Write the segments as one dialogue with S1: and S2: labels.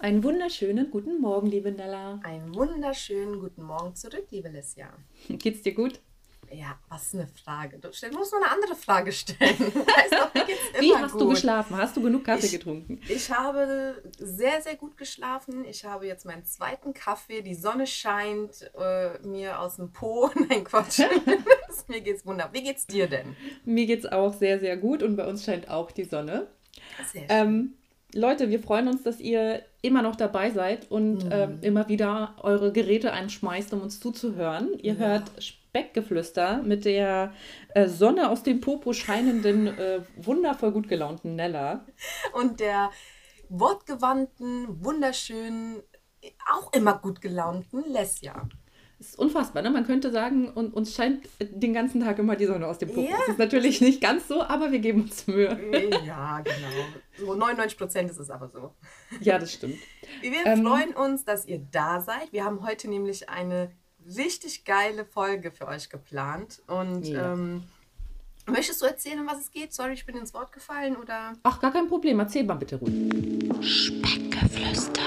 S1: Einen wunderschönen guten Morgen, liebe Nella.
S2: Einen wunderschönen guten Morgen zurück, liebe Lissia.
S1: Geht's dir gut?
S2: Ja, was eine Frage. Du musst noch eine andere Frage stellen.
S1: Doch, Wie hast gut. du geschlafen? Hast du genug Kaffee
S2: ich,
S1: getrunken?
S2: Ich habe sehr, sehr gut geschlafen. Ich habe jetzt meinen zweiten Kaffee. Die Sonne scheint äh, mir aus dem Po. Nein, Quatsch. mir geht's wunderbar. Wie geht's dir denn?
S1: Mir geht's auch sehr, sehr gut und bei uns scheint auch die Sonne. Sehr schön. Ähm, Leute, wir freuen uns, dass ihr immer noch dabei seid und mhm. ähm, immer wieder eure Geräte einschmeißt, um uns zuzuhören. Ihr ja. hört Speckgeflüster mit der äh, Sonne aus dem Popo scheinenden, äh, wundervoll gut gelaunten Nella.
S2: Und der wortgewandten, wunderschönen, auch immer gut gelaunten Lesja.
S1: Das ist unfassbar, ne? Man könnte sagen, und, uns scheint den ganzen Tag immer die Sonne aus dem Popo. Ja. Das ist natürlich nicht ganz so, aber wir geben uns Mühe.
S2: Ja, genau. So 99 Prozent ist es aber so.
S1: Ja, das stimmt.
S2: Wir ähm, freuen uns, dass ihr da seid. Wir haben heute nämlich eine richtig geile Folge für euch geplant. Und ja. ähm, möchtest du erzählen, um was es geht? Sorry, ich bin ins Wort gefallen oder?
S1: Ach, gar kein Problem. Erzähl mal bitte ruhig.
S3: Speckgeflüster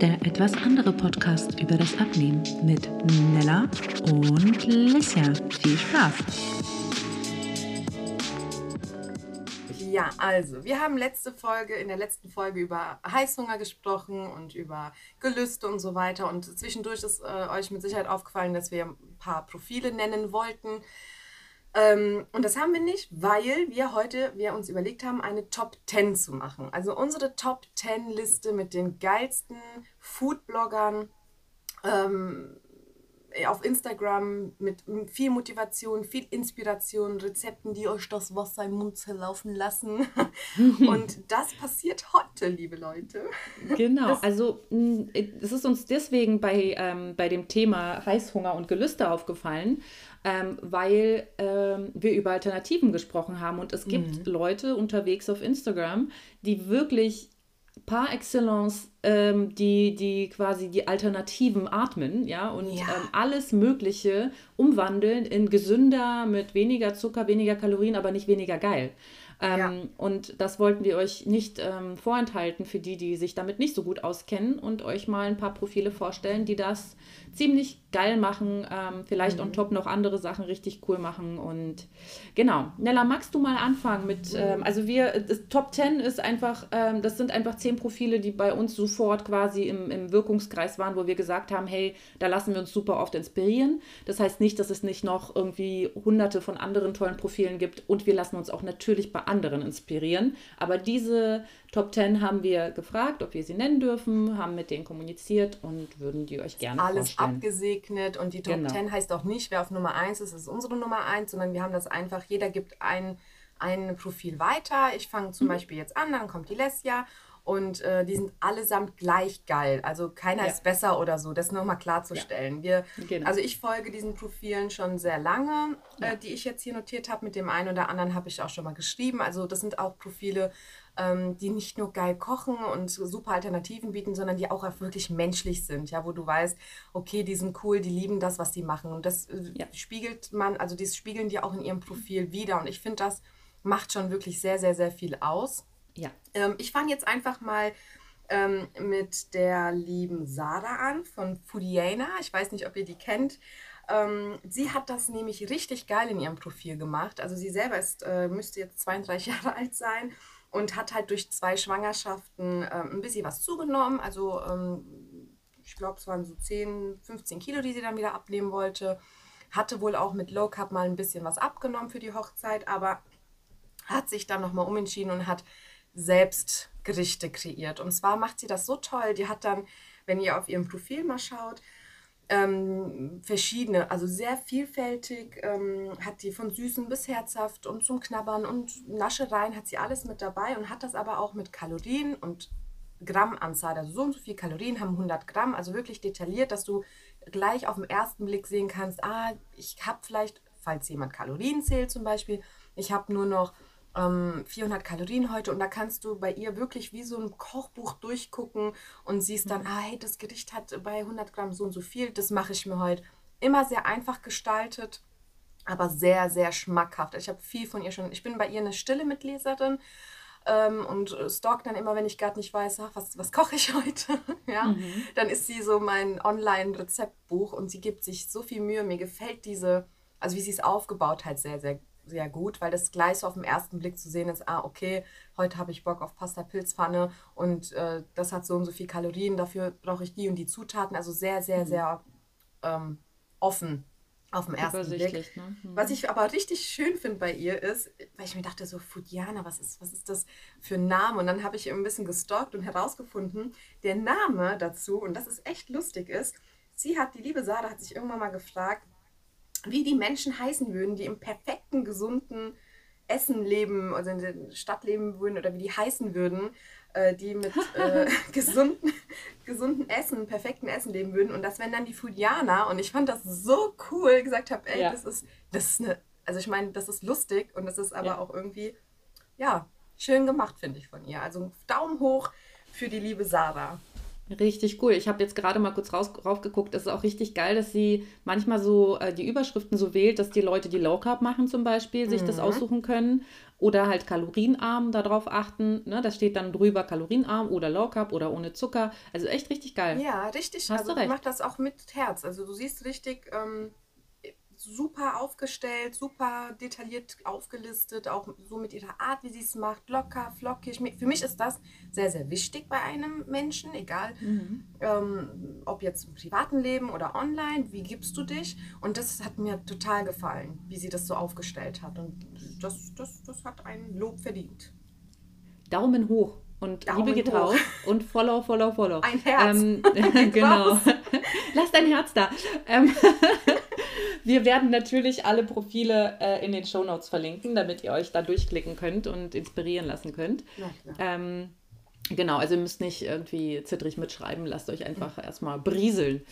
S3: der etwas andere Podcast über das Abnehmen mit Nella und Lissia. Viel Spaß!
S2: Ja, also, wir haben letzte Folge, in der letzten Folge über Heißhunger gesprochen und über Gelüste und so weiter. Und zwischendurch ist äh, euch mit Sicherheit aufgefallen, dass wir ein paar Profile nennen wollten. Ähm, und das haben wir nicht, weil wir heute, wir uns überlegt haben, eine Top 10 zu machen. Also unsere Top 10 Liste mit den geilsten Foodbloggern ähm, auf Instagram mit viel Motivation, viel Inspiration, Rezepten, die euch das Wasser im Mund zerlaufen lassen. Und das passiert heute, liebe Leute.
S1: Genau, das also es ist uns deswegen bei, ähm, bei dem Thema Heißhunger und Gelüste aufgefallen, ähm, weil ähm, wir über Alternativen gesprochen haben. Und es gibt mhm. Leute unterwegs auf Instagram, die wirklich par excellence ähm, die, die quasi die Alternativen atmen, ja, und ja. Ähm, alles Mögliche umwandeln in gesünder, mit weniger Zucker, weniger Kalorien, aber nicht weniger geil. Ähm, ja. Und das wollten wir euch nicht ähm, vorenthalten für die, die sich damit nicht so gut auskennen und euch mal ein paar Profile vorstellen, die das ziemlich geil machen, ähm, vielleicht mhm. on top noch andere Sachen richtig cool machen. Und genau, Nella, magst du mal anfangen mit, mhm. ähm, also wir, das Top 10 ist einfach, ähm, das sind einfach zehn Profile, die bei uns sofort quasi im, im Wirkungskreis waren, wo wir gesagt haben, hey, da lassen wir uns super oft inspirieren. Das heißt nicht, dass es nicht noch irgendwie hunderte von anderen tollen Profilen gibt und wir lassen uns auch natürlich bei anderen inspirieren. Aber diese Top 10 haben wir gefragt, ob wir sie nennen dürfen, haben mit denen kommuniziert und würden die euch gerne
S2: Alles vorstellen. abgesegnet und die Top genau. 10 heißt auch nicht, wer auf Nummer 1 ist, ist unsere Nummer 1, sondern wir haben das einfach, jeder gibt ein, ein Profil weiter. Ich fange zum mhm. Beispiel jetzt an, dann kommt die Lesja und äh, die sind allesamt gleich geil. Also keiner ja. ist besser oder so, das nochmal klarzustellen. Ja. Wir, genau. Also ich folge diesen Profilen schon sehr lange, äh, ja. äh, die ich jetzt hier notiert habe. Mit dem einen oder anderen habe ich auch schon mal geschrieben. Also das sind auch Profile, ähm, die nicht nur geil kochen und super Alternativen bieten, sondern die auch wirklich menschlich sind, ja, wo du weißt, okay, die sind cool, die lieben das, was die machen. Und das äh, spiegelt man, also das spiegeln die auch in ihrem Profil wieder. Und ich finde, das macht schon wirklich sehr, sehr, sehr viel aus. Ja. Ähm, ich fange jetzt einfach mal ähm, mit der lieben Sarah an von Foodiana. Ich weiß nicht, ob ihr die kennt. Ähm, sie hat das nämlich richtig geil in ihrem Profil gemacht. Also sie selber ist, äh, müsste jetzt 32 Jahre alt sein und hat halt durch zwei Schwangerschaften ähm, ein bisschen was zugenommen. Also ähm, ich glaube, es waren so 10, 15 Kilo, die sie dann wieder abnehmen wollte. Hatte wohl auch mit Low Carb mal ein bisschen was abgenommen für die Hochzeit, aber hat sich dann nochmal umentschieden und hat selbst Gerichte kreiert. Und zwar macht sie das so toll. Die hat dann, wenn ihr auf ihrem Profil mal schaut, ähm, verschiedene, also sehr vielfältig, ähm, hat die von süßen bis herzhaft und zum Knabbern und Naschereien hat sie alles mit dabei und hat das aber auch mit Kalorien und Grammanzahl, also so und so viel Kalorien haben 100 Gramm, also wirklich detailliert, dass du gleich auf den ersten Blick sehen kannst, ah, ich habe vielleicht, falls jemand Kalorien zählt zum Beispiel, ich habe nur noch ähm, 400 Kalorien heute und da kannst du bei ihr wirklich wie so ein Kochbuch durchgucken und siehst dann, mhm. ah, hey, das Gericht hat bei 100 Gramm so und so viel, das mache ich mir heute. Immer sehr einfach gestaltet, aber sehr, sehr schmackhaft. Ich habe viel von ihr schon, ich bin bei ihr eine stille Mitleserin. ähm, und stalkt dann immer, wenn ich gerade nicht weiß, ach, was, was koche ich heute, ja, mhm. dann ist sie so mein Online-Rezeptbuch und sie gibt sich so viel Mühe. Mir gefällt diese, also wie sie es aufgebaut hat, sehr, sehr sehr gut, weil das gleich so auf den ersten Blick zu sehen ist, ah, okay, heute habe ich Bock auf Pasta Pilzpfanne und äh, das hat so und so viel Kalorien, dafür brauche ich die und die Zutaten. Also sehr, sehr, mhm. sehr ähm, offen auf den ersten Blick. Ne? Mhm. Was ich aber richtig schön finde bei ihr ist, weil ich mir dachte, so Fudiana, was ist, was ist das für ein Name? Und dann habe ich ein bisschen gestalkt und herausgefunden, der Name dazu, und das ist echt lustig ist, sie hat, die liebe Sarah hat sich irgendwann mal gefragt, wie die Menschen heißen würden, die im perfekten, gesunden Essen leben, also in der Stadt leben würden oder wie die heißen würden, äh, die mit äh, gesunden, gesunden Essen, perfekten Essen leben würden. Und das wären dann die Foodianer. Und ich fand das so cool, gesagt habe, ey, ja. das ist, das ist eine, also ich meine, das ist lustig und das ist aber ja. auch irgendwie, ja, schön gemacht, finde ich von ihr. Also Daumen hoch für die liebe Sarah.
S1: Richtig cool. Ich habe jetzt gerade mal kurz raus, raufgeguckt. Es ist auch richtig geil, dass sie manchmal so äh, die Überschriften so wählt, dass die Leute, die Low Carb machen zum Beispiel, sich mhm. das aussuchen können oder halt kalorienarm darauf achten. Ne? Da steht dann drüber kalorienarm oder Low Carb oder ohne Zucker. Also echt richtig geil.
S2: Ja, richtig. Hast also du recht. macht das auch mit Herz. Also du siehst richtig, ähm, super aufgestellt, super detailliert aufgelistet, auch so mit ihrer Art, wie sie es macht, locker, flockig. Für mich ist das sehr, sehr wichtig bei einem Menschen, egal mhm. ähm, ob jetzt im privaten Leben oder online, wie gibst du dich? Und das hat mir total gefallen, wie sie das so aufgestellt hat. Und das, das, das hat ein Lob verdient.
S1: Daumen hoch und Daumen Liebe geht hoch. raus und Follow, Follow, Follow.
S2: Ein Herz. Ähm,
S1: genau. Lass dein Herz da. Ähm, wir werden natürlich alle Profile äh, in den Show Notes verlinken, damit ihr euch da durchklicken könnt und inspirieren lassen könnt. Ähm, genau, also ihr müsst nicht irgendwie zittrig mitschreiben, lasst euch einfach mhm. erstmal brieseln.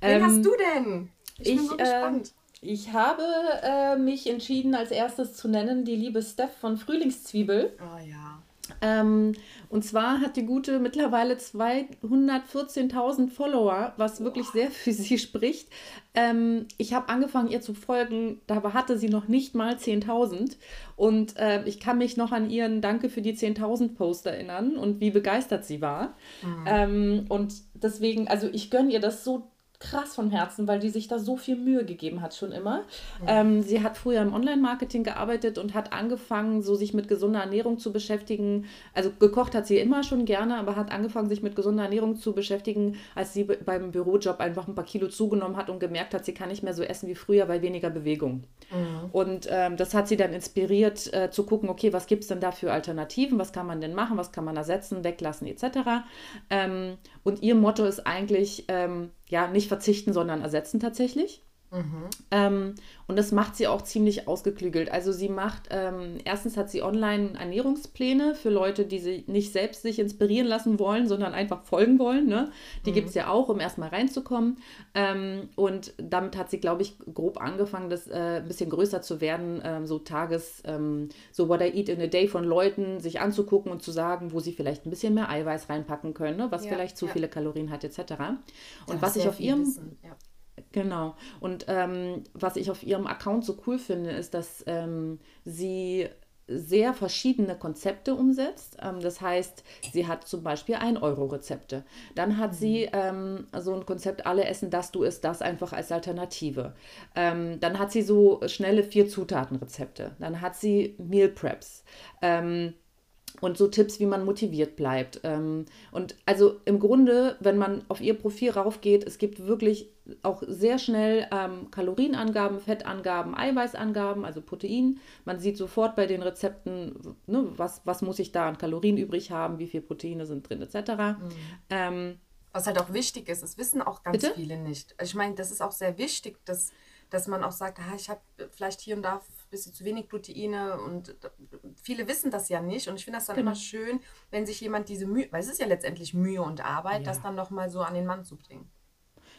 S2: Wen hast ähm, du denn? Ich, ich bin so äh, gespannt.
S1: Äh, ich habe äh, mich entschieden, als erstes zu nennen die liebe Steph von Frühlingszwiebel.
S2: Oh ja.
S1: Ähm, und zwar hat die gute mittlerweile 214.000 Follower, was wirklich sehr für sie spricht. Ähm, ich habe angefangen, ihr zu folgen, da hatte sie noch nicht mal 10.000. Und äh, ich kann mich noch an ihren Danke für die 10.000 Post erinnern und wie begeistert sie war. Mhm. Ähm, und deswegen, also ich gönne ihr das so krass von Herzen, weil die sich da so viel Mühe gegeben hat schon immer. Ja. Ähm, sie hat früher im Online-Marketing gearbeitet und hat angefangen, so sich mit gesunder Ernährung zu beschäftigen. Also gekocht hat sie immer schon gerne, aber hat angefangen, sich mit gesunder Ernährung zu beschäftigen, als sie beim Bürojob einfach ein paar Kilo zugenommen hat und gemerkt hat, sie kann nicht mehr so essen wie früher, weil weniger Bewegung. Mhm. Und ähm, das hat sie dann inspiriert äh, zu gucken, okay, was gibt es denn da für Alternativen, was kann man denn machen, was kann man ersetzen, weglassen etc. Ähm, und ihr Motto ist eigentlich, ähm, ja, nicht verzichten, sondern ersetzen tatsächlich. Mhm. Ähm, und das macht sie auch ziemlich ausgeklügelt. Also sie macht, ähm, erstens hat sie online Ernährungspläne für Leute, die sie nicht selbst sich inspirieren lassen wollen, sondern einfach folgen wollen. Ne? Die mhm. gibt es ja auch, um erstmal reinzukommen. Ähm, und damit hat sie, glaube ich, grob angefangen, das äh, ein bisschen größer zu werden, ähm, so Tages, ähm, so What I Eat in a Day von Leuten sich anzugucken und zu sagen, wo sie vielleicht ein bisschen mehr Eiweiß reinpacken können, ne? was ja, vielleicht zu ja. viele Kalorien hat, etc. Und was ich auf ihrem... Ja Genau. Und ähm, was ich auf ihrem Account so cool finde, ist, dass ähm, sie sehr verschiedene Konzepte umsetzt. Ähm, das heißt, sie hat zum Beispiel 1-Euro-Rezepte. Dann hat mhm. sie ähm, so ein Konzept, alle essen das, du isst das einfach als Alternative. Ähm, dann hat sie so schnelle Vier-Zutaten-Rezepte. Dann hat sie Meal Preps. Und so Tipps, wie man motiviert bleibt. Ähm, und also im Grunde, wenn man auf ihr Profil raufgeht, es gibt wirklich auch sehr schnell ähm, Kalorienangaben, Fettangaben, Eiweißangaben, also Protein. Man sieht sofort bei den Rezepten, ne, was, was muss ich da an Kalorien übrig haben, wie viele Proteine sind drin, etc. Mhm. Ähm,
S2: was halt auch wichtig ist, das wissen auch ganz bitte? viele nicht. Ich meine, das ist auch sehr wichtig, dass, dass man auch sagt, ah, ich habe vielleicht hier und da bisschen zu wenig Proteine und viele wissen das ja nicht und ich finde das dann genau. immer schön, wenn sich jemand diese Mühe, weil es ist ja letztendlich Mühe und Arbeit, ja. das dann nochmal so an den Mann zu bringen.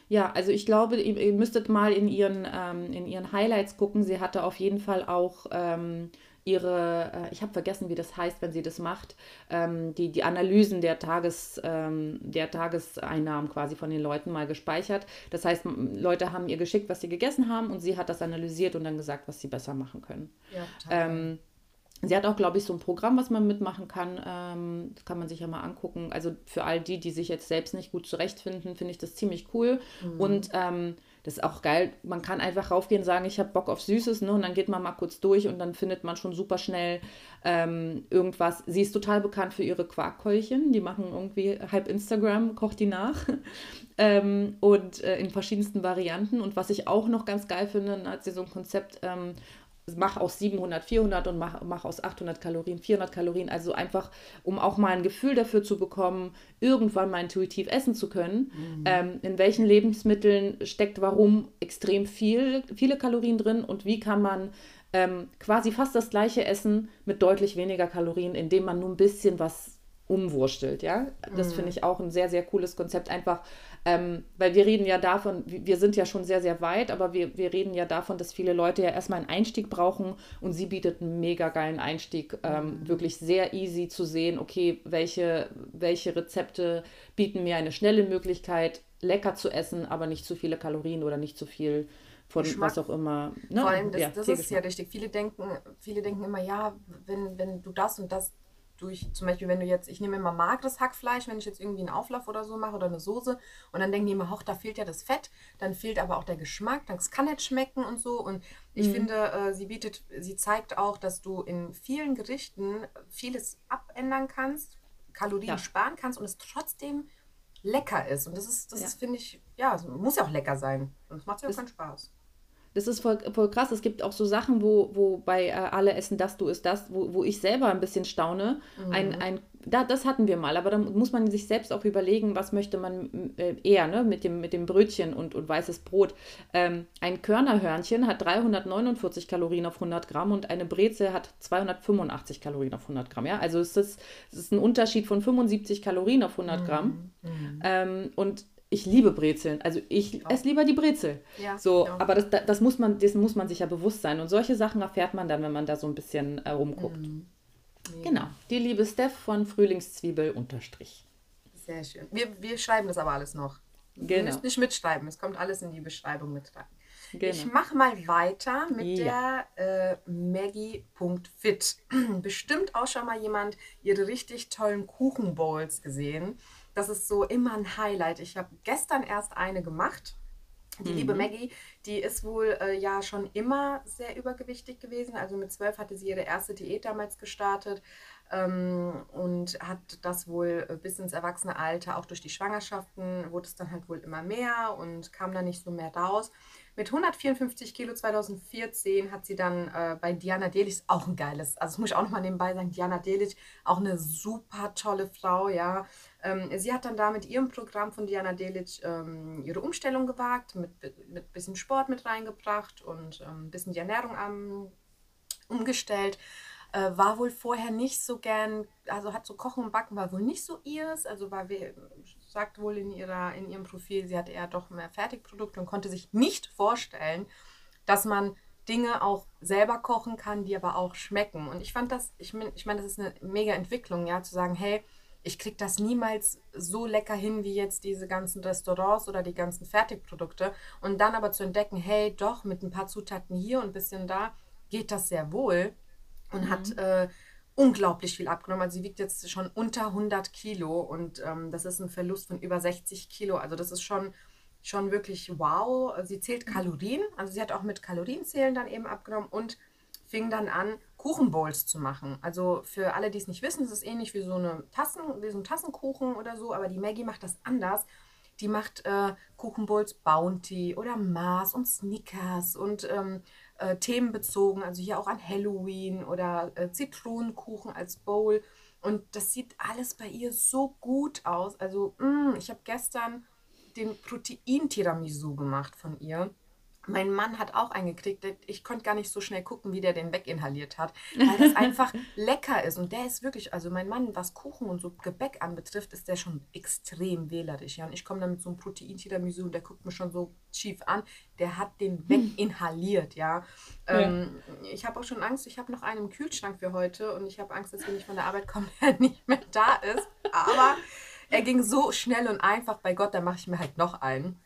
S1: Ja, also ich glaube, ihr, müsstet mal in ihren, ähm, in ihren Highlights gucken. Sie hatte auf jeden Fall auch ähm, ihre, äh, ich habe vergessen, wie das heißt, wenn sie das macht, ähm, die, die Analysen der, Tages, ähm, der Tageseinnahmen quasi von den Leuten mal gespeichert. Das heißt, Leute haben ihr geschickt, was sie gegessen haben und sie hat das analysiert und dann gesagt, was sie besser machen können. Ja, ähm, Sie hat auch, glaube ich, so ein Programm, was man mitmachen kann. Ähm, das kann man sich ja mal angucken. Also für all die, die sich jetzt selbst nicht gut zurechtfinden, finde ich das ziemlich cool. Mhm. Und ähm, das ist auch geil. Man kann einfach raufgehen und sagen, ich habe Bock auf Süßes, ne? Und dann geht man mal kurz durch und dann findet man schon super schnell ähm, irgendwas. Sie ist total bekannt für ihre Quarkkeulchen. Die machen irgendwie halb Instagram, kocht die nach. ähm, und äh, in verschiedensten Varianten. Und was ich auch noch ganz geil finde, hat sie so ein Konzept, ähm, mach aus 700 400 und mach, mach aus 800 Kalorien 400 Kalorien. Also einfach, um auch mal ein Gefühl dafür zu bekommen, irgendwann mal intuitiv essen zu können. Mhm. Ähm, in welchen Lebensmitteln steckt warum extrem viel, viele Kalorien drin und wie kann man ähm, quasi fast das gleiche essen mit deutlich weniger Kalorien, indem man nur ein bisschen was umwurstelt, ja. Das mhm. finde ich auch ein sehr, sehr cooles Konzept, einfach ähm, weil wir reden ja davon, wir sind ja schon sehr, sehr weit, aber wir, wir reden ja davon, dass viele Leute ja erstmal einen Einstieg brauchen und sie bietet einen mega geilen Einstieg, ähm, mhm. wirklich sehr easy zu sehen, okay, welche, welche Rezepte bieten mir eine schnelle Möglichkeit, lecker zu essen, aber nicht zu viele Kalorien oder nicht zu viel von Geschmack. was auch immer.
S2: Ne? Vor allem, das, ja, das ist ja richtig. Viele denken, viele denken immer, ja, wenn, wenn du das und das durch, zum Beispiel, wenn du jetzt, ich nehme immer mageres Hackfleisch, wenn ich jetzt irgendwie einen Auflauf oder so mache oder eine Soße und dann denken die immer, hoch, da fehlt ja das Fett, dann fehlt aber auch der Geschmack, das kann nicht schmecken und so. Und ich mhm. finde, äh, sie bietet, sie zeigt auch, dass du in vielen Gerichten vieles abändern kannst, Kalorien ja. sparen kannst und es trotzdem lecker ist. Und das ist, das ja. ist, finde ich, ja, muss ja auch lecker sein. Macht es ja auch keinen Spaß.
S1: Das ist voll, voll krass. Es gibt auch so Sachen, wo, wo bei äh, alle essen das, du isst das, wo, wo ich selber ein bisschen staune. Mhm. Ein, ein, da, das hatten wir mal, aber da muss man sich selbst auch überlegen, was möchte man äh, eher ne? mit, dem, mit dem Brötchen und, und weißes Brot. Ähm, ein Körnerhörnchen hat 349 Kalorien auf 100 Gramm und eine Brezel hat 285 Kalorien auf 100 Gramm. Ja? Also es ist, es ist ein Unterschied von 75 Kalorien auf 100 Gramm. Mhm. Ähm, und ich liebe Brezeln. Also ich esse lieber die Brezel. Ja, so, ja. aber das, das, muss man, das muss man sich ja bewusst sein. Und solche Sachen erfährt man dann, wenn man da so ein bisschen äh, rumguckt. Mhm. Ja. Genau. Die liebe Steph von Frühlingszwiebel unterstrich.
S2: Sehr schön. Wir, wir schreiben das aber alles noch. Genau. Ihr müsst nicht mitschreiben. Es kommt alles in die Beschreibung mit rein. Genau. Ich mache mal weiter mit ja. der äh, Maggie.fit. Bestimmt auch schon mal jemand ihre richtig tollen Kuchenbowls gesehen. Das ist so immer ein Highlight. Ich habe gestern erst eine gemacht. Die mhm. liebe Maggie, die ist wohl äh, ja schon immer sehr übergewichtig gewesen. Also mit zwölf hatte sie ihre erste Diät damals gestartet ähm, und hat das wohl bis ins Erwachsene-Alter, auch durch die Schwangerschaften, wurde es dann halt wohl immer mehr und kam da nicht so mehr raus. Mit 154 Kilo 2014 hat sie dann äh, bei Diana Delic, auch ein geiles, also das muss ich auch nochmal nebenbei sagen, Diana Delic, auch eine super tolle Frau, ja. Ähm, sie hat dann da mit ihrem Programm von Diana Delic ähm, ihre Umstellung gewagt, mit ein bisschen Sport mit reingebracht und ein ähm, bisschen die Ernährung am, umgestellt. Äh, war wohl vorher nicht so gern, also hat so Kochen und Backen war wohl nicht so ihres, also war sagt wohl in, ihrer, in ihrem Profil, sie hatte eher doch mehr Fertigprodukte und konnte sich nicht vorstellen, dass man Dinge auch selber kochen kann, die aber auch schmecken. Und ich fand das, ich meine, ich mein, das ist eine mega Entwicklung, ja, zu sagen, hey, ich kriege das niemals so lecker hin wie jetzt diese ganzen Restaurants oder die ganzen Fertigprodukte. Und dann aber zu entdecken, hey, doch, mit ein paar Zutaten hier und ein bisschen da geht das sehr wohl. Und mhm. hat äh, unglaublich viel abgenommen. Also sie wiegt jetzt schon unter 100 Kilo und ähm, das ist ein Verlust von über 60 Kilo. Also das ist schon, schon wirklich wow. Sie zählt Kalorien, also sie hat auch mit Kalorienzählen dann eben abgenommen und fing dann an, Kuchenbowls zu machen. Also für alle, die es nicht wissen, es ist ähnlich wie so eine Tassen, wie so ein Tassenkuchen oder so, aber die Maggie macht das anders. Die macht äh, Kuchenbowls Bounty oder Mars und Snickers und ähm, äh, themenbezogen, also hier auch an Halloween oder äh, Zitronenkuchen als Bowl. Und das sieht alles bei ihr so gut aus. Also, mh, mm, ich habe gestern den Protein-Tiramisu gemacht von ihr. Mein Mann hat auch eingekriegt. Ich konnte gar nicht so schnell gucken, wie der den weginhaliert hat, weil das einfach lecker ist. Und der ist wirklich, also mein Mann, was Kuchen und so Gebäck anbetrifft, ist der schon extrem wählerisch. Ja? Und ich komme dann mit so einem Protein-Tiramisu und der guckt mich schon so schief an. Der hat den hm. weginhaliert, ja. ja. Ähm, ich habe auch schon Angst, ich habe noch einen im Kühlschrank für heute und ich habe Angst, dass wenn ich von der Arbeit komme, der nicht mehr da ist. Aber er ging so schnell und einfach, bei Gott, da mache ich mir halt noch einen.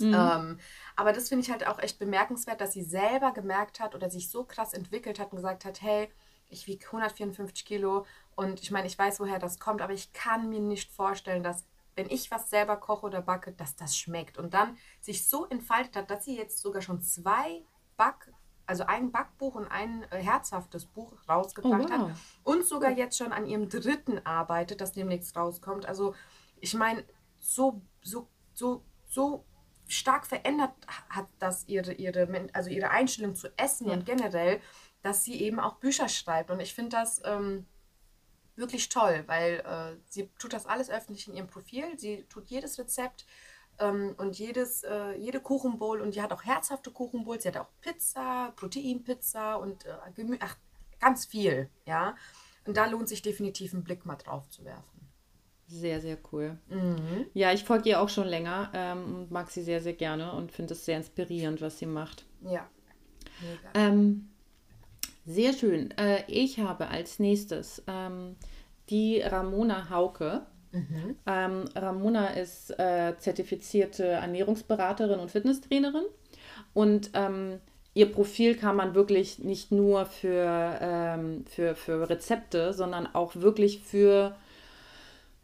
S2: Mhm. Ähm, aber das finde ich halt auch echt bemerkenswert, dass sie selber gemerkt hat oder sich so krass entwickelt hat und gesagt hat, hey, ich wiege 154 Kilo und ich meine, ich weiß, woher das kommt, aber ich kann mir nicht vorstellen, dass wenn ich was selber koche oder backe, dass das schmeckt. Und dann sich so entfaltet hat, dass sie jetzt sogar schon zwei Back, also ein Backbuch und ein äh, herzhaftes Buch rausgebracht oh, wow. hat und sogar jetzt schon an ihrem dritten arbeitet, das demnächst rauskommt. Also ich meine, so, so, so, so stark verändert hat das ihre, ihre, also ihre Einstellung zu Essen ja. und generell, dass sie eben auch Bücher schreibt. Und ich finde das ähm, wirklich toll, weil äh, sie tut das alles öffentlich in ihrem Profil. Sie tut jedes Rezept ähm, und jedes, äh, jede Kuchenbowl und die hat auch herzhafte Kuchenbowls. Sie hat auch Pizza, Proteinpizza und äh, Gemü ach, ganz viel, ja. Und da lohnt sich definitiv einen Blick mal drauf zu werfen.
S1: Sehr, sehr cool. Mhm. Ja, ich folge ihr auch schon länger ähm, und mag sie sehr, sehr gerne und finde es sehr inspirierend, was sie macht. Ja. Ähm, sehr schön. Äh, ich habe als nächstes ähm, die Ramona Hauke. Mhm. Ähm, Ramona ist äh, zertifizierte Ernährungsberaterin und Fitnesstrainerin. Und ähm, ihr Profil kann man wirklich nicht nur für, ähm, für, für Rezepte, sondern auch wirklich für,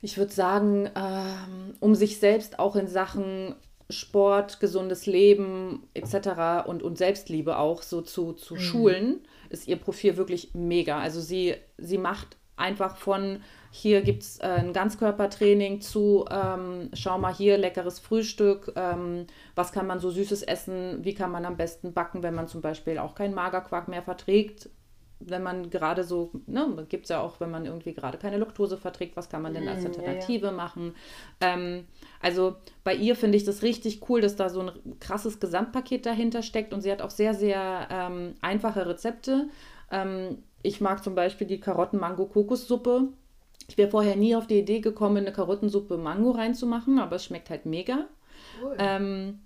S1: ich würde sagen, ähm, um sich selbst auch in Sachen Sport, gesundes Leben etc. und, und Selbstliebe auch so zu, zu mhm. schulen ist ihr Profil wirklich mega. Also sie, sie macht einfach von hier gibt es äh, ein Ganzkörpertraining zu, ähm, schau mal hier, leckeres Frühstück, ähm, was kann man so süßes essen, wie kann man am besten backen, wenn man zum Beispiel auch keinen Magerquark mehr verträgt, wenn man gerade so, ne, gibt es ja auch, wenn man irgendwie gerade keine Laktose verträgt, was kann man denn als mm, Alternative ja, ja. machen? Ähm, also bei ihr finde ich das richtig cool, dass da so ein krasses Gesamtpaket dahinter steckt und sie hat auch sehr, sehr ähm, einfache Rezepte. Ähm, ich mag zum Beispiel die Karotten-Mango-Kokossuppe. Ich wäre vorher nie auf die Idee gekommen, eine Karottensuppe Mango reinzumachen, aber es schmeckt halt mega. Cool. Ähm,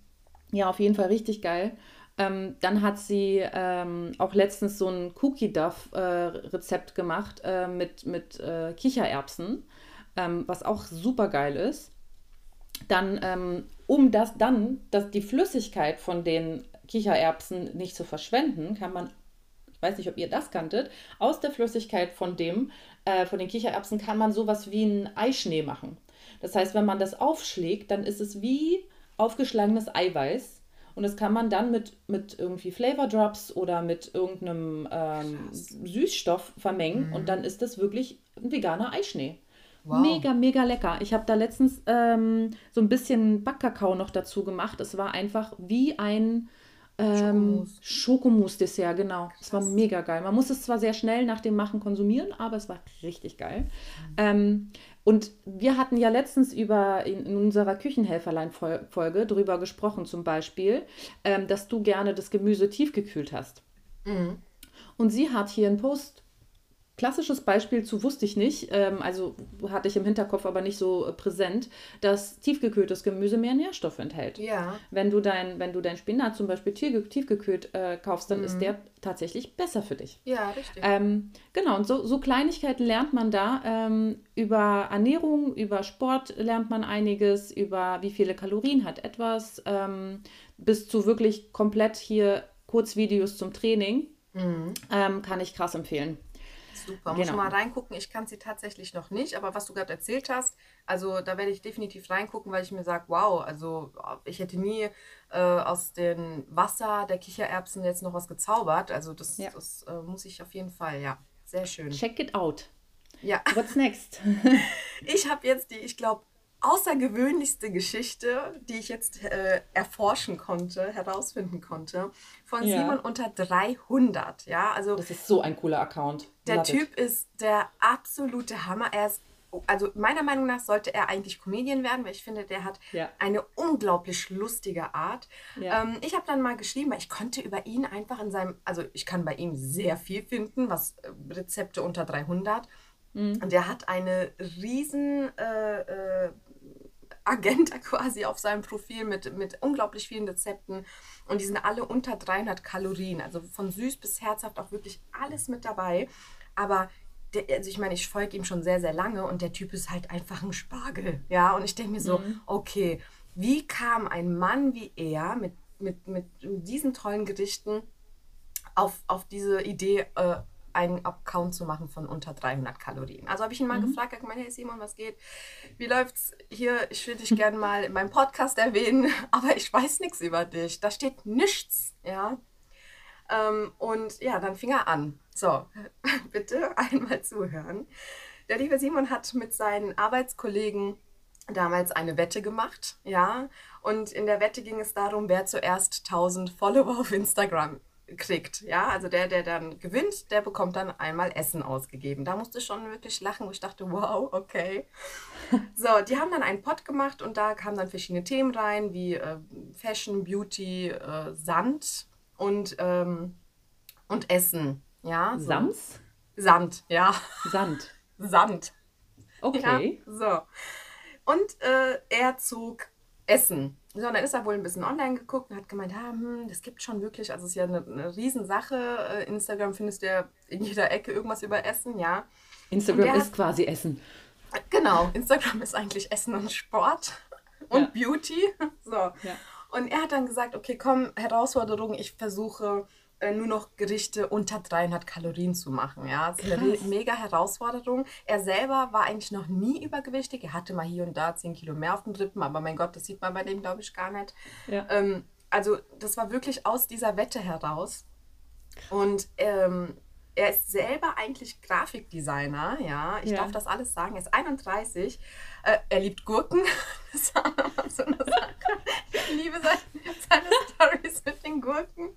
S1: ja, auf jeden Fall richtig geil. Ähm, dann hat sie ähm, auch letztens so ein Cookie Duff äh, Rezept gemacht äh, mit, mit äh, Kichererbsen, ähm, was auch super geil ist. Dann, ähm, um das dann, dass die Flüssigkeit von den Kichererbsen nicht zu verschwenden, kann man, ich weiß nicht, ob ihr das kanntet, aus der Flüssigkeit von dem, äh, von den Kichererbsen kann man sowas wie einen Eischnee machen. Das heißt, wenn man das aufschlägt, dann ist es wie aufgeschlagenes Eiweiß und das kann man dann mit, mit irgendwie Flavor Drops oder mit irgendeinem ähm, Süßstoff vermengen. Mhm. Und dann ist das wirklich ein veganer Eischnee. Wow. Mega, mega lecker. Ich habe da letztens ähm, so ein bisschen Backkakao noch dazu gemacht. Es war einfach wie ein ähm, Schokomousse-Dessert, genau. Es war mega geil. Man muss es zwar sehr schnell nach dem Machen konsumieren, aber es war richtig geil. Mhm. Ähm, und wir hatten ja letztens über in, in unserer Küchenhelferlein-Folge darüber gesprochen, zum Beispiel, ähm, dass du gerne das Gemüse tiefgekühlt hast. Mhm. Und sie hat hier einen Post Klassisches Beispiel zu wusste ich nicht, ähm, also hatte ich im Hinterkopf aber nicht so äh, präsent, dass tiefgekühltes Gemüse mehr Nährstoffe enthält. Ja. Wenn du dein, wenn du dein Spinat zum Beispiel tiefgekühlt äh, kaufst, dann mhm. ist der tatsächlich besser für dich. Ja, richtig. Ähm, genau, und so, so Kleinigkeiten lernt man da. Ähm, über Ernährung, über Sport lernt man einiges, über wie viele Kalorien hat etwas, ähm, bis zu wirklich komplett hier Kurzvideos zum Training. Mhm. Ähm, kann ich krass empfehlen.
S2: Super, genau. muss schon mal reingucken. Ich kann sie tatsächlich noch nicht, aber was du gerade erzählt hast, also da werde ich definitiv reingucken, weil ich mir sage, wow, also ich hätte nie äh, aus dem Wasser der Kichererbsen jetzt noch was gezaubert. Also das, ja. das äh, muss ich auf jeden Fall, ja. Sehr schön.
S1: Check it out. Ja. What's next?
S2: ich habe jetzt die, ich glaube, außergewöhnlichste Geschichte, die ich jetzt äh, erforschen konnte, herausfinden konnte, von ja. Simon unter 300. Ja, also
S1: das ist so ein cooler Account.
S2: Der Love Typ it. ist der absolute Hammer. Er ist also meiner Meinung nach sollte er eigentlich Comedian werden, weil ich finde, der hat ja. eine unglaublich lustige Art. Ja. Ähm, ich habe dann mal geschrieben, weil ich konnte über ihn einfach in seinem, also ich kann bei ihm sehr viel finden, was äh, Rezepte unter 300. Mhm. Und er hat eine riesen äh, äh, Agenda quasi auf seinem Profil mit, mit unglaublich vielen Rezepten. Und die sind alle unter 300 Kalorien. Also von süß bis herzhaft auch wirklich alles mit dabei. Aber der, also ich meine, ich folge ihm schon sehr, sehr lange und der Typ ist halt einfach ein Spargel. Ja, und ich denke mir so, mhm. okay, wie kam ein Mann wie er mit, mit, mit diesen tollen Gedichten auf, auf diese Idee, äh, einen Account zu machen von unter 300 Kalorien. Also habe ich ihn mal mhm. gefragt, er gemeint, hey Simon, was geht? Wie läuft's hier? Ich würde dich gerne mal in meinem Podcast erwähnen, aber ich weiß nichts über dich. Da steht nichts, ja. Ähm, und ja, dann fing er an. So, bitte einmal zuhören. Der liebe Simon hat mit seinen Arbeitskollegen damals eine Wette gemacht, ja. Und in der Wette ging es darum, wer zuerst 1000 Follower auf Instagram kriegt. Ja, also der, der dann gewinnt, der bekommt dann einmal Essen ausgegeben. Da musste ich schon wirklich lachen, wo ich dachte, wow, okay. So, die haben dann einen Pod gemacht und da kamen dann verschiedene Themen rein, wie äh, Fashion, Beauty, äh, Sand und, ähm, und Essen. Ja,
S1: so. Sams?
S2: Sand, ja.
S1: Sand.
S2: Sand.
S1: Okay.
S2: Ja, so. Und äh, er zog Essen. So, dann ist er wohl ein bisschen online geguckt und hat gemeint, ah, hm, das gibt schon wirklich, also es ist ja eine, eine Riesensache. Äh, Instagram findest du ja in jeder Ecke irgendwas über Essen, ja.
S1: Instagram ist hat, quasi Essen.
S2: Genau, Instagram ist eigentlich Essen und Sport und ja. Beauty. So. Ja. Und er hat dann gesagt, okay, komm, Herausforderung, ich versuche nur noch Gerichte unter 300 Kalorien zu machen. Ja, das ist eine mega Herausforderung. Er selber war eigentlich noch nie übergewichtig. Er hatte mal hier und da 10 Kilo mehr auf den Rippen, aber mein Gott, das sieht man bei dem, glaube ich, gar nicht. Ja. Ähm, also, das war wirklich aus dieser Wette heraus. Und ähm, er ist selber eigentlich Grafikdesigner, ja. Ich ja. darf das alles sagen. Er ist 31. Äh, er liebt Gurken. Das war nochmal so eine Sache. Ich liebe seine, seine Stories mit den Gurken.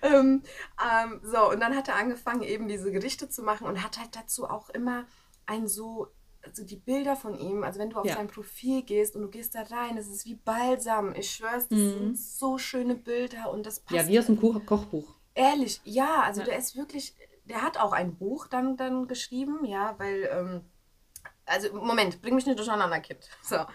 S2: Ähm, ähm, so, und dann hat er angefangen, eben diese Gerichte zu machen und hat halt dazu auch immer ein so also die Bilder von ihm, also wenn du auf ja. sein Profil gehst und du gehst da rein, es ist wie Balsam. Ich schwör's, das mhm. sind so schöne Bilder und das
S1: passt. Ja, wie aus dem Kochbuch.
S2: Ehrlich, ja, also ja. der ist wirklich, der hat auch ein Buch dann, dann geschrieben, ja, weil, ähm, also Moment, bring mich nicht durcheinander, Kind. So.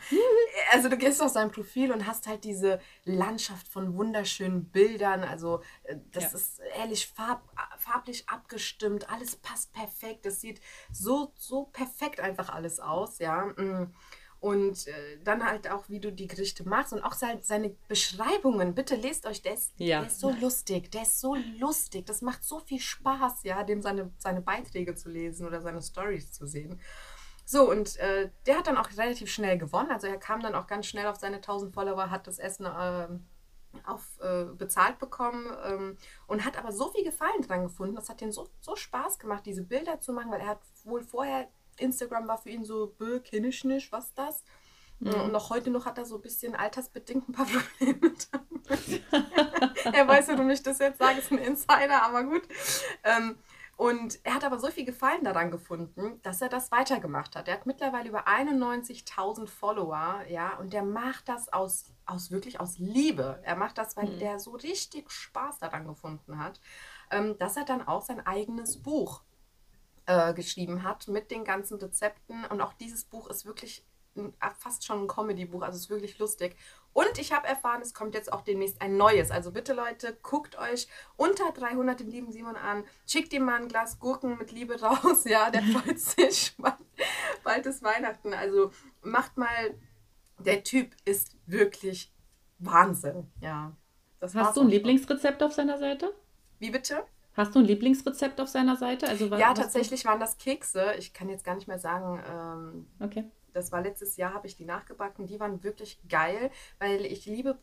S2: Also du gehst auf sein Profil und hast halt diese Landschaft von wunderschönen Bildern. Also äh, das ja. ist ehrlich farb, farblich abgestimmt, alles passt perfekt. Das sieht so, so perfekt einfach alles aus, ja. Und äh, dann halt auch, wie du die Gerichte machst und auch seine, seine Beschreibungen. Bitte lest euch, ist, ja. der ist so lustig, der ist so lustig. Das macht so viel Spaß, ja, dem seine, seine Beiträge zu lesen oder seine Stories zu sehen. So, und äh, der hat dann auch relativ schnell gewonnen. Also er kam dann auch ganz schnell auf seine 1000 Follower, hat das Essen äh, auf, äh, bezahlt bekommen ähm, und hat aber so viel Gefallen dran gefunden. Das hat ihm so, so Spaß gemacht, diese Bilder zu machen, weil er hat wohl vorher Instagram war für ihn so, bö, nicht, was das? Mhm. Und noch heute noch hat er so ein bisschen altersbedingt ein paar Probleme damit. er weiß, warum ich das jetzt sage, ist ein Insider, aber gut. Ähm, und er hat aber so viel Gefallen daran gefunden, dass er das weitergemacht hat. Er hat mittlerweile über 91.000 Follower, ja, und der macht das aus, aus wirklich aus Liebe. Er macht das, weil mhm. der so richtig Spaß daran gefunden hat, ähm, dass er dann auch sein eigenes Buch äh, geschrieben hat mit den ganzen Rezepten. Und auch dieses Buch ist wirklich ein, fast schon ein Comedy-Buch, also es ist wirklich lustig. Und ich habe erfahren, es kommt jetzt auch demnächst ein neues. Also bitte Leute, guckt euch unter 300 den lieben Simon an. Schickt ihm mal ein Glas Gurken mit Liebe raus. Ja, der freut sich. Bald ist Weihnachten. Also macht mal, der Typ ist wirklich Wahnsinn. Ja.
S1: Das Hast du ein Lieblingsrezept auf seiner Seite?
S2: Wie bitte?
S1: Hast du ein Lieblingsrezept auf seiner Seite?
S2: Also, ja, tatsächlich waren das Kekse. Ich kann jetzt gar nicht mehr sagen. Ähm,
S1: okay.
S2: Das war letztes Jahr, habe ich die nachgebacken. Die waren wirklich geil, weil ich liebe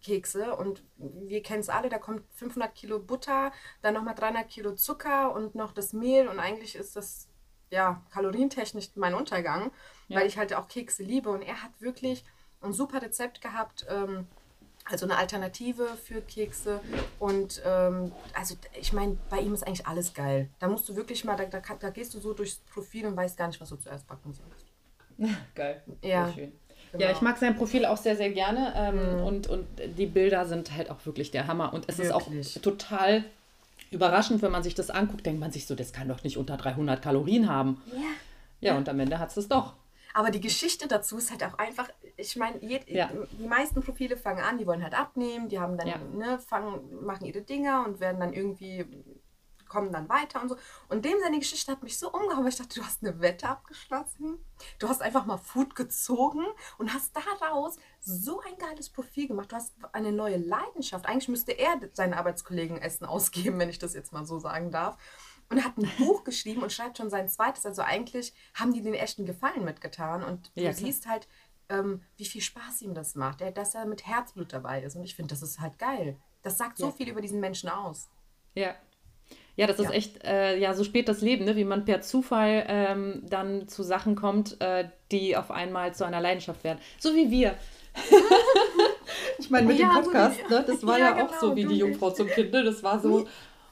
S2: Kekse und wir kennen es alle, da kommt 500 Kilo Butter, dann nochmal 300 Kilo Zucker und noch das Mehl und eigentlich ist das ja kalorientechnisch mein Untergang, ja. weil ich halt auch Kekse liebe und er hat wirklich ein super Rezept gehabt. Ähm, also eine Alternative für Kekse. Und ähm, also ich meine, bei ihm ist eigentlich alles geil. Da musst du wirklich mal, da, da, da, gehst du so durchs Profil und weißt gar nicht, was du zuerst backen sollst.
S1: Geil.
S2: Ja.
S1: schön. Genau. Ja, ich mag sein Profil auch sehr, sehr gerne. Ähm, mhm. und, und die Bilder sind halt auch wirklich der Hammer. Und es wirklich? ist auch total überraschend, wenn man sich das anguckt, denkt man sich so, das kann doch nicht unter 300 Kalorien haben. Ja. Ja, ja. und am Ende hat es es doch.
S2: Aber die Geschichte dazu ist halt auch einfach, ich meine, ja. die meisten Profile fangen an, die wollen halt abnehmen, die haben dann, ja. ne, fangen, machen ihre Dinger und werden dann irgendwie, kommen dann weiter und so. Und dem seine Geschichte hat mich so umgehauen, weil ich dachte, du hast eine Wette abgeschlossen, du hast einfach mal Food gezogen und hast daraus so ein geiles Profil gemacht. Du hast eine neue Leidenschaft. Eigentlich müsste er seinen Arbeitskollegen Essen ausgeben, wenn ich das jetzt mal so sagen darf. Und hat ein Buch geschrieben und schreibt schon sein zweites. Also eigentlich haben die den echten Gefallen mitgetan. Und du ja, siehst halt, ähm, wie viel Spaß ihm das macht, dass er mit Herzblut dabei ist. Und ich finde, das ist halt geil. Das sagt so viel über diesen Menschen aus.
S1: Ja. Ja, das ist ja. echt, äh, ja, so spät das Leben, ne? wie man per Zufall ähm, dann zu Sachen kommt, äh, die auf einmal zu einer Leidenschaft werden. So wie wir. ich meine, mit ja, dem Podcast, so ne? das war ja, ja auch genau, so wie die Jungfrau zum Kind. Ne? Das war so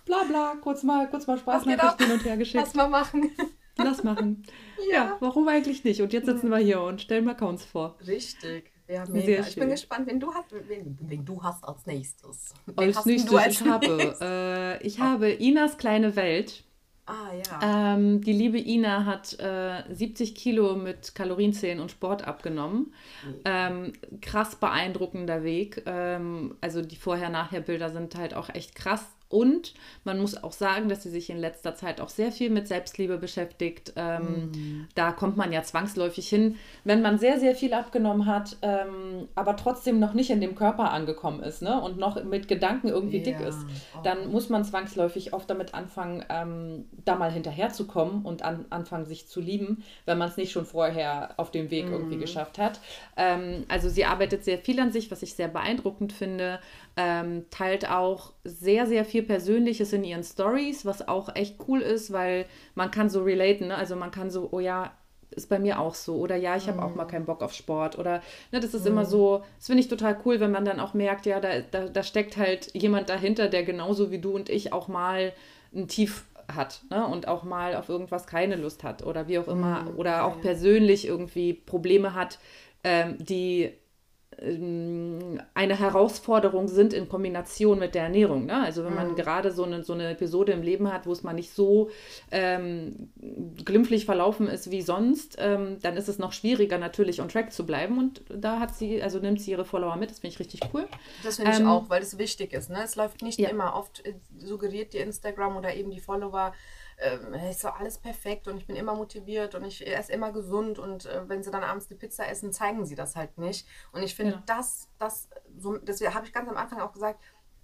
S1: bla bla, kurz mal, kurz mal Spaß, hin und her geschickt. Lass mal machen. Lass machen. Ja. ja. warum eigentlich nicht? Und jetzt sitzen wir hier und stellen mal Accounts vor.
S2: Richtig. Ja, mega. Sehr ich bin gespannt, wen du hast, wen, wen du hast als nächstes. Wen als nächstes,
S1: als ich habe, äh, ich habe Inas kleine Welt. Ah ja. Ähm, die liebe Ina hat äh, 70 Kilo mit Kalorienzählen und Sport abgenommen. Mhm. Ähm, krass beeindruckender Weg. Ähm, also die Vorher-Nachher-Bilder sind halt auch echt krass. Und man muss auch sagen, dass sie sich in letzter Zeit auch sehr viel mit Selbstliebe beschäftigt. Ähm, mhm. Da kommt man ja zwangsläufig hin, wenn man sehr, sehr viel abgenommen hat, ähm, aber trotzdem noch nicht in dem Körper angekommen ist ne? und noch mit Gedanken irgendwie ja. dick ist. Dann oh. muss man zwangsläufig oft damit anfangen, ähm, da mal hinterherzukommen und an, anfangen, sich zu lieben, wenn man es nicht schon vorher auf dem Weg mhm. irgendwie geschafft hat. Ähm, also sie arbeitet sehr viel an sich, was ich sehr beeindruckend finde ähm, teilt auch sehr, sehr viel Persönliches in ihren Stories, was auch echt cool ist, weil man kann so relaten, ne? also man kann so, oh ja, ist bei mir auch so. Oder ja, ich habe mm. auch mal mhm. keinen Bock auf Sport. Oder ne, das ist mm. immer mhm. so, das finde ich total cool, wenn man dann auch merkt, ja, da, da, da steckt halt jemand dahinter, der genauso wie du und ich auch mal ein Tief hat ne? und auch mal auf irgendwas keine Lust hat oder wie auch immer. Mm. Oder auch persönlich irgendwie Probleme hat, ähm, die eine Herausforderung sind in Kombination mit der Ernährung. Ne? Also wenn man mhm. gerade so eine, so eine Episode im Leben hat, wo es mal nicht so ähm, glimpflich verlaufen ist wie sonst, ähm, dann ist es noch schwieriger natürlich on track zu bleiben. Und da hat sie, also nimmt sie ihre Follower mit, das finde ich richtig cool.
S2: Das finde ich ähm, auch, weil es wichtig ist. Ne? Es läuft nicht ja. immer. Oft äh, suggeriert dir Instagram oder eben die Follower, äh, ist so alles perfekt und ich bin immer motiviert und ich esse immer gesund und äh, wenn sie dann abends die Pizza essen, zeigen sie das halt nicht. Und ich finde, ja. das, das, so, das habe ich ganz am Anfang auch gesagt,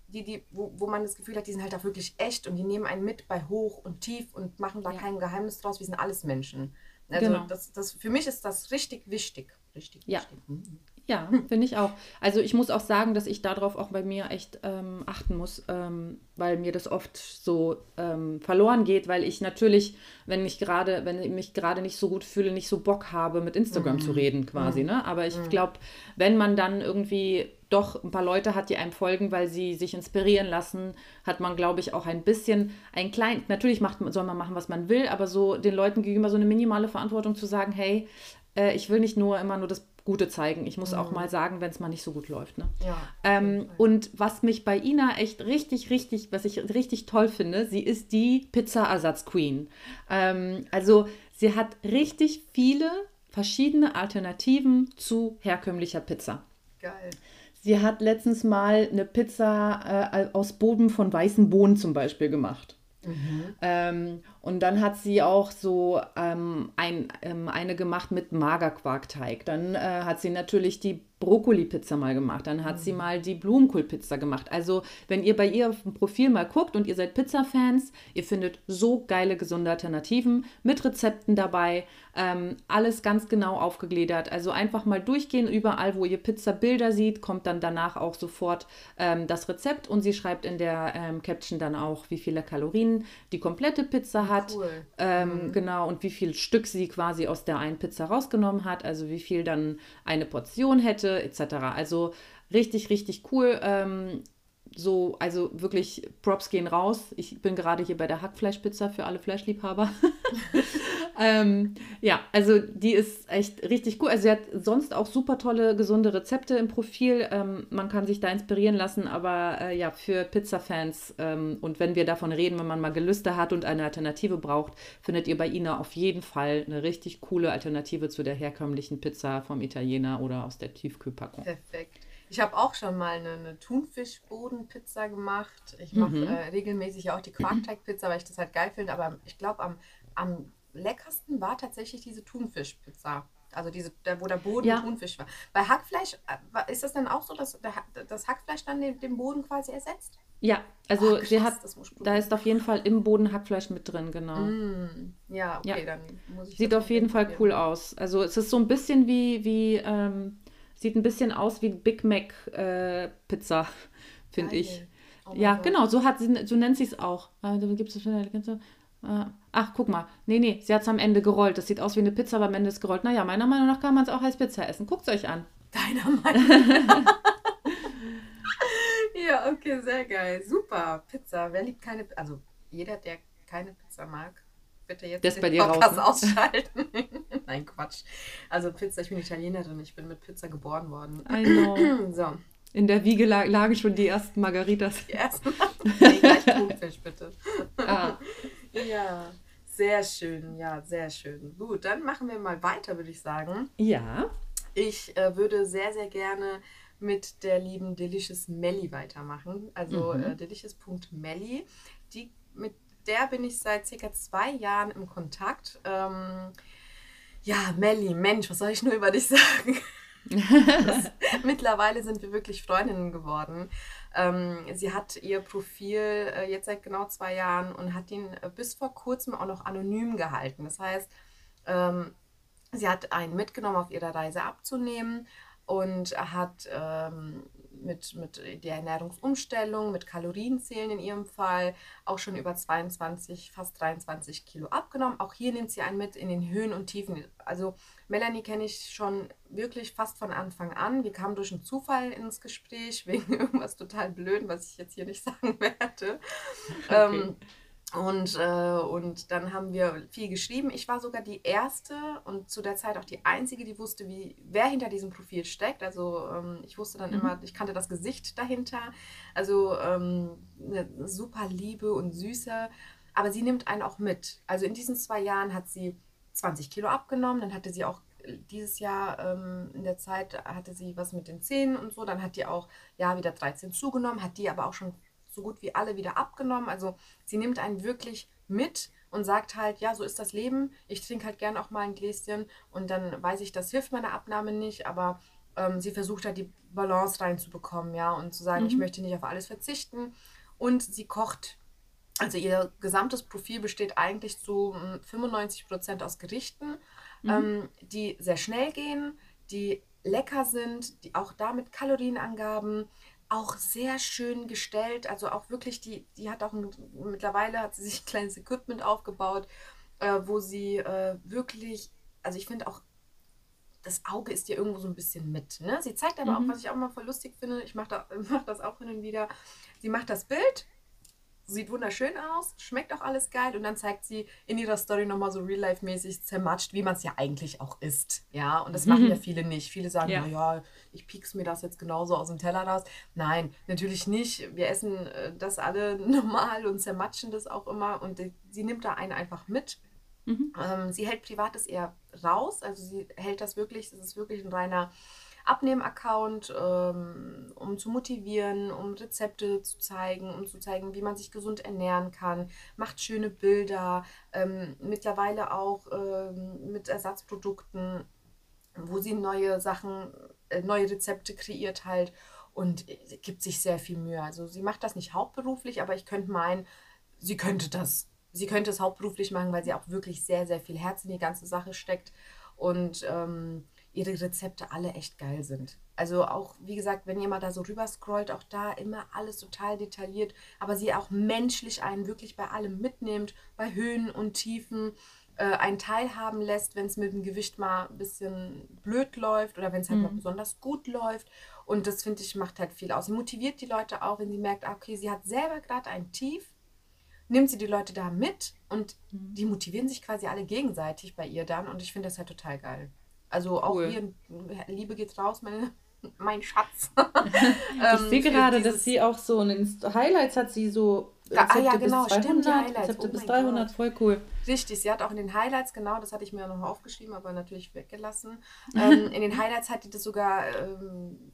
S2: die, die, wo, wo man das Gefühl hat, die sind halt da wirklich echt und die nehmen einen mit bei hoch und tief und machen da ja. kein Geheimnis draus. Wir sind alles Menschen. Also genau. das, das, für mich ist das richtig wichtig. Richtig
S1: ja.
S2: wichtig.
S1: Mhm. Ja, finde ich auch. Also ich muss auch sagen, dass ich darauf auch bei mir echt ähm, achten muss, ähm, weil mir das oft so ähm, verloren geht, weil ich natürlich, wenn mich gerade, wenn ich mich gerade nicht so gut fühle, nicht so Bock habe, mit Instagram mhm. zu reden quasi. Mhm. Ne? Aber ich mhm. glaube, wenn man dann irgendwie doch ein paar Leute hat, die einem folgen, weil sie sich inspirieren lassen, hat man, glaube ich, auch ein bisschen, ein klein, natürlich macht, soll man machen, was man will, aber so den Leuten gegenüber so eine minimale Verantwortung zu sagen, hey, äh, ich will nicht nur immer nur das Gute zeigen. Ich muss mhm. auch mal sagen, wenn es mal nicht so gut läuft. Ne? Ja, ähm, und was mich bei Ina echt richtig, richtig, was ich richtig toll finde, sie ist die Pizza-Ersatz-Queen. Ähm, also sie hat richtig viele verschiedene Alternativen zu herkömmlicher Pizza. Geil. Sie hat letztens mal eine Pizza äh, aus Boden von weißen Bohnen zum Beispiel gemacht. Mhm. Ähm, und dann hat sie auch so ähm, ein, ähm, eine gemacht mit Magerquarkteig. Dann äh, hat sie natürlich die Brokkoli-Pizza mal gemacht. Dann hat mhm. sie mal die Blumenkohl-Pizza gemacht. Also, wenn ihr bei ihr auf dem Profil mal guckt und ihr seid Pizza-Fans, ihr findet so geile, gesunde Alternativen mit Rezepten dabei. Ähm, alles ganz genau aufgegliedert. Also einfach mal durchgehen. Überall, wo ihr Pizza-Bilder sieht, kommt dann danach auch sofort ähm, das Rezept und sie schreibt in der ähm, Caption dann auch, wie viele Kalorien die komplette Pizza hat. Cool. Ähm, mhm. Genau, und wie viel Stück sie quasi aus der einen Pizza rausgenommen hat. Also wie viel dann eine Portion hätte, etc. Also richtig, richtig cool. Ähm, so, also wirklich Props gehen raus. Ich bin gerade hier bei der Hackfleischpizza für alle Fleischliebhaber. ähm, ja, also die ist echt richtig cool. Also sie hat sonst auch super tolle, gesunde Rezepte im Profil. Ähm, man kann sich da inspirieren lassen, aber äh, ja, für Pizza-Fans ähm, und wenn wir davon reden, wenn man mal Gelüste hat und eine Alternative braucht, findet ihr bei Ina auf jeden Fall eine richtig coole Alternative zu der herkömmlichen Pizza vom Italiener oder aus der Tiefkühlpackung.
S2: Perfekt. Ich habe auch schon mal eine, eine Thunfischbodenpizza gemacht. Ich mache mhm. äh, regelmäßig auch die Quarkteigpizza, weil ich das halt geil finde. Aber ich glaube, am, am leckersten war tatsächlich diese Thunfischpizza. Also diese, wo der Boden ja. Thunfisch war. Bei Hackfleisch, äh, ist das dann auch so, dass das Hackfleisch dann den, den Boden quasi ersetzt?
S1: Ja, also oh, sie hat, da ist auf jeden Fall im Boden Hackfleisch mit drin, genau.
S2: Mm, ja, okay, ja. dann
S1: muss ich Sieht auf jeden Fall probieren. cool aus. Also es ist so ein bisschen wie, wie ähm, sieht ein bisschen aus wie Big Mac äh, Pizza, finde ich. Oh ja, Gott. genau, so, hat sie, so nennt sie es auch. Also, es äh, ach, guck mal. Nee, nee, sie hat es am Ende gerollt. Das sieht aus wie eine Pizza, aber am Ende ist gerollt. Naja, meiner Meinung nach kann man es auch als Pizza essen. Guckt es euch an. Deiner Meinung nach.
S2: ja, okay, sehr geil. Super. Pizza. Wer liebt keine Also jeder, der keine Pizza mag, bitte jetzt das den bei dir Podcast raus, ne? ausschalten. Nein, Quatsch. Also Pizza, ich bin Italienerin. Ich bin mit Pizza geboren worden. I know.
S1: so. In der Wiege lagen schon die ersten Margaritas. Die ersten?
S2: Thunfisch, bitte. Ah. Ja, sehr schön. Ja, sehr schön. Gut, dann machen wir mal weiter, würde ich sagen. Ja. Ich äh, würde sehr, sehr gerne mit der lieben Delicious Melly weitermachen. Also mhm. äh, delicious.melly. Die, mit der bin ich seit circa zwei Jahren im Kontakt. Ähm, ja, Melly, Mensch, was soll ich nur über dich sagen? das, mittlerweile sind wir wirklich Freundinnen geworden. Ähm, sie hat ihr Profil äh, jetzt seit genau zwei Jahren und hat ihn äh, bis vor kurzem auch noch anonym gehalten. Das heißt, ähm, sie hat einen mitgenommen, auf ihrer Reise abzunehmen und hat ähm, mit, mit der Ernährungsumstellung, mit Kalorienzählen in ihrem Fall auch schon über 22, fast 23 Kilo abgenommen. Auch hier nimmt sie einen mit in den Höhen und Tiefen. Also Melanie kenne ich schon wirklich fast von Anfang an. Wir kamen durch einen Zufall ins Gespräch wegen irgendwas total blöd, was ich jetzt hier nicht sagen werde. Okay. Ähm, und, äh, und dann haben wir viel geschrieben. Ich war sogar die erste und zu der Zeit auch die einzige, die wusste, wie, wer hinter diesem Profil steckt. Also ähm, ich wusste dann mhm. immer, ich kannte das Gesicht dahinter. Also ähm, eine super Liebe und süße. Aber sie nimmt einen auch mit. Also in diesen zwei Jahren hat sie 20 Kilo abgenommen. Dann hatte sie auch dieses Jahr ähm, in der Zeit hatte sie was mit den Zähnen und so. Dann hat die auch ja wieder 13 zugenommen, hat die aber auch schon so gut wie alle wieder abgenommen. Also sie nimmt einen wirklich mit und sagt halt, ja, so ist das Leben. Ich trinke halt gern auch mal ein Gläschen und dann weiß ich, das hilft meiner Abnahme nicht, aber ähm, sie versucht halt die Balance reinzubekommen, ja, und zu sagen, mhm. ich möchte nicht auf alles verzichten. Und sie kocht. Also ihr gesamtes Profil besteht eigentlich zu 95 hm, Prozent aus Gerichten, mhm. ähm, die sehr schnell gehen, die lecker sind, die auch damit Kalorienangaben, auch sehr schön gestellt. Also auch wirklich, die, die hat auch ein, mittlerweile hat sie sich ein kleines Equipment aufgebaut, äh, wo sie äh, wirklich, also ich finde auch, das Auge ist ja irgendwo so ein bisschen mit. Ne? Sie zeigt aber mhm. auch, was ich auch mal voll lustig finde, ich mache da, mach das auch hin und wieder, sie macht das Bild sieht wunderschön aus, schmeckt auch alles geil und dann zeigt sie in ihrer Story nochmal so real-life-mäßig zermatscht, wie man es ja eigentlich auch isst. Ja, und das machen ja viele nicht. Viele sagen, ja. naja, ich piek's mir das jetzt genauso aus dem Teller raus. Nein, natürlich nicht. Wir essen äh, das alle normal und zermatschen das auch immer und sie nimmt da einen einfach mit. Mhm. Ähm, sie hält Privates eher raus, also sie hält das wirklich, das ist wirklich ein reiner Abnehm-Account, ähm, um zu motivieren, um Rezepte zu zeigen, um zu zeigen, wie man sich gesund ernähren kann, macht schöne Bilder, ähm, mittlerweile auch ähm, mit Ersatzprodukten, wo sie neue Sachen, äh, neue Rezepte kreiert halt und äh, gibt sich sehr viel Mühe. Also sie macht das nicht hauptberuflich, aber ich könnte meinen, sie könnte das. Sie könnte es hauptberuflich machen, weil sie auch wirklich sehr, sehr viel Herz in die ganze Sache steckt. Und ähm, ihre Rezepte alle echt geil sind. Also auch, wie gesagt, wenn ihr mal da so rüber scrollt, auch da immer alles total detailliert, aber sie auch menschlich einen wirklich bei allem mitnimmt, bei Höhen und Tiefen, äh, einen teilhaben lässt, wenn es mit dem Gewicht mal ein bisschen blöd läuft oder wenn es halt mhm. mal besonders gut läuft. Und das, finde ich, macht halt viel aus. Sie motiviert die Leute auch, wenn sie merkt, ah, okay, sie hat selber gerade ein Tief, nimmt sie die Leute da mit und mhm. die motivieren sich quasi alle gegenseitig bei ihr dann. Und ich finde das halt total geil. Also auch cool. hier, Liebe geht raus, meine, mein Schatz.
S1: ich sehe ähm, gerade, dass sie auch so in Highlights hat sie so Rezepte ah, ja, genau, bis 200, stimmt, die Highlights. Rezepte oh bis 300, Gott. voll cool.
S2: Richtig, sie hat auch in den Highlights, genau, das hatte ich mir noch aufgeschrieben, aber natürlich weggelassen. ähm, in den Highlights hat die das sogar ähm,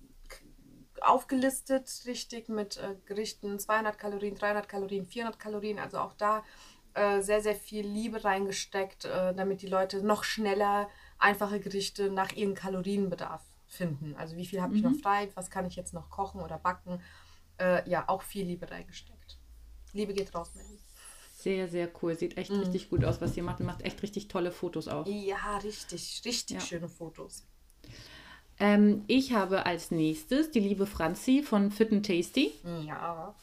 S2: aufgelistet, richtig, mit äh, Gerichten 200 Kalorien, 300 Kalorien, 400 Kalorien, also auch da äh, sehr, sehr viel Liebe reingesteckt, äh, damit die Leute noch schneller einfache Gerichte nach ihrem Kalorienbedarf finden. Also wie viel habe ich noch mhm. frei, was kann ich jetzt noch kochen oder backen. äh, ja auch viel Liebe reingesteckt. Liebe geht raus, Melly.
S1: Sehr, sehr cool. Sieht echt mhm. richtig gut aus, was ihr macht. Macht echt richtig tolle Fotos auch.
S2: Ja, richtig, richtig ja. schöne Fotos.
S1: Ähm, ich habe als nächstes die liebe Franzi von Fit and Tasty.
S2: Ja.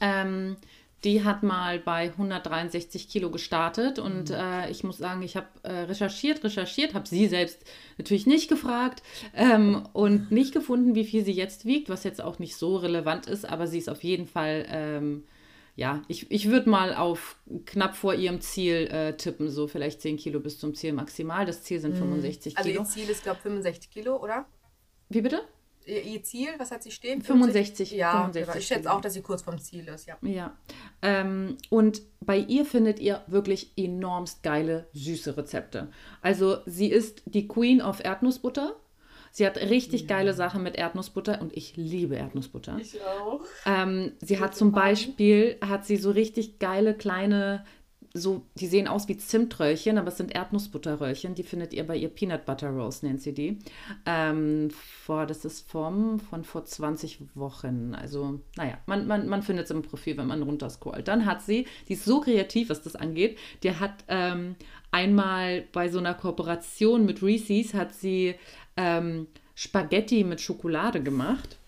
S1: Ähm, die hat mal bei 163 Kilo gestartet und mhm. äh, ich muss sagen, ich habe äh, recherchiert, recherchiert, habe sie selbst natürlich nicht gefragt ähm, und nicht gefunden, wie viel sie jetzt wiegt, was jetzt auch nicht so relevant ist, aber sie ist auf jeden Fall, ähm, ja, ich, ich würde mal auf knapp vor ihrem Ziel äh, tippen, so vielleicht 10 Kilo bis zum Ziel maximal. Das Ziel sind 65
S2: also
S1: Kilo.
S2: Also ihr Ziel ist, glaube ich, 65 Kilo, oder?
S1: Wie bitte?
S2: Ihr Ziel, was hat sie stehen?
S1: 65.
S2: Ja,
S1: 65
S2: genau. ich schätze auch, dass sie kurz vom Ziel ist, ja.
S1: Ja. Ähm, und bei ihr findet ihr wirklich enormst geile, süße Rezepte. Also sie ist die Queen of Erdnussbutter. Sie hat richtig ja. geile Sachen mit Erdnussbutter und ich liebe Erdnussbutter.
S2: Ich auch.
S1: Ähm, sie hat zum Beispiel, hat sie so richtig geile kleine so, die sehen aus wie Zimtröllchen, aber es sind Erdnussbutterröllchen. Die findet ihr bei ihr Peanut Butter Rolls, nennt sie die. Ähm, vor, das ist vom, von vor 20 Wochen. Also, naja, man, man, man findet es im Profil, wenn man runterscrollt. Dann hat sie, die ist so kreativ, was das angeht, die hat ähm, einmal bei so einer Kooperation mit Reese's, hat sie ähm, Spaghetti mit Schokolade gemacht.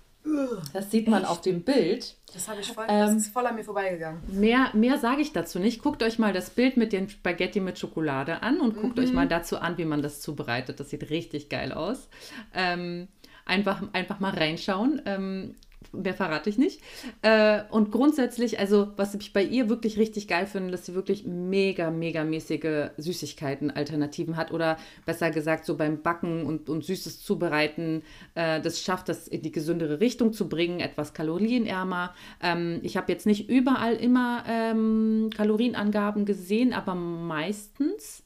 S1: Das sieht man Echt? auf dem Bild.
S2: Das habe ich voll, ähm, das ist voll an mir vorbeigegangen.
S1: Mehr, mehr sage ich dazu nicht. Guckt euch mal das Bild mit den Spaghetti mit Schokolade an und guckt mhm. euch mal dazu an, wie man das zubereitet. Das sieht richtig geil aus. Ähm, einfach, einfach mal reinschauen. Ähm, mehr verrate ich nicht. Äh, und grundsätzlich, also was ich bei ihr wirklich richtig geil finde, dass sie wirklich mega, mega mäßige Süßigkeiten-Alternativen hat oder besser gesagt so beim Backen und, und Süßes zubereiten, äh, das schafft, das in die gesündere Richtung zu bringen, etwas kalorienärmer. Ähm, ich habe jetzt nicht überall immer ähm, Kalorienangaben gesehen, aber meistens.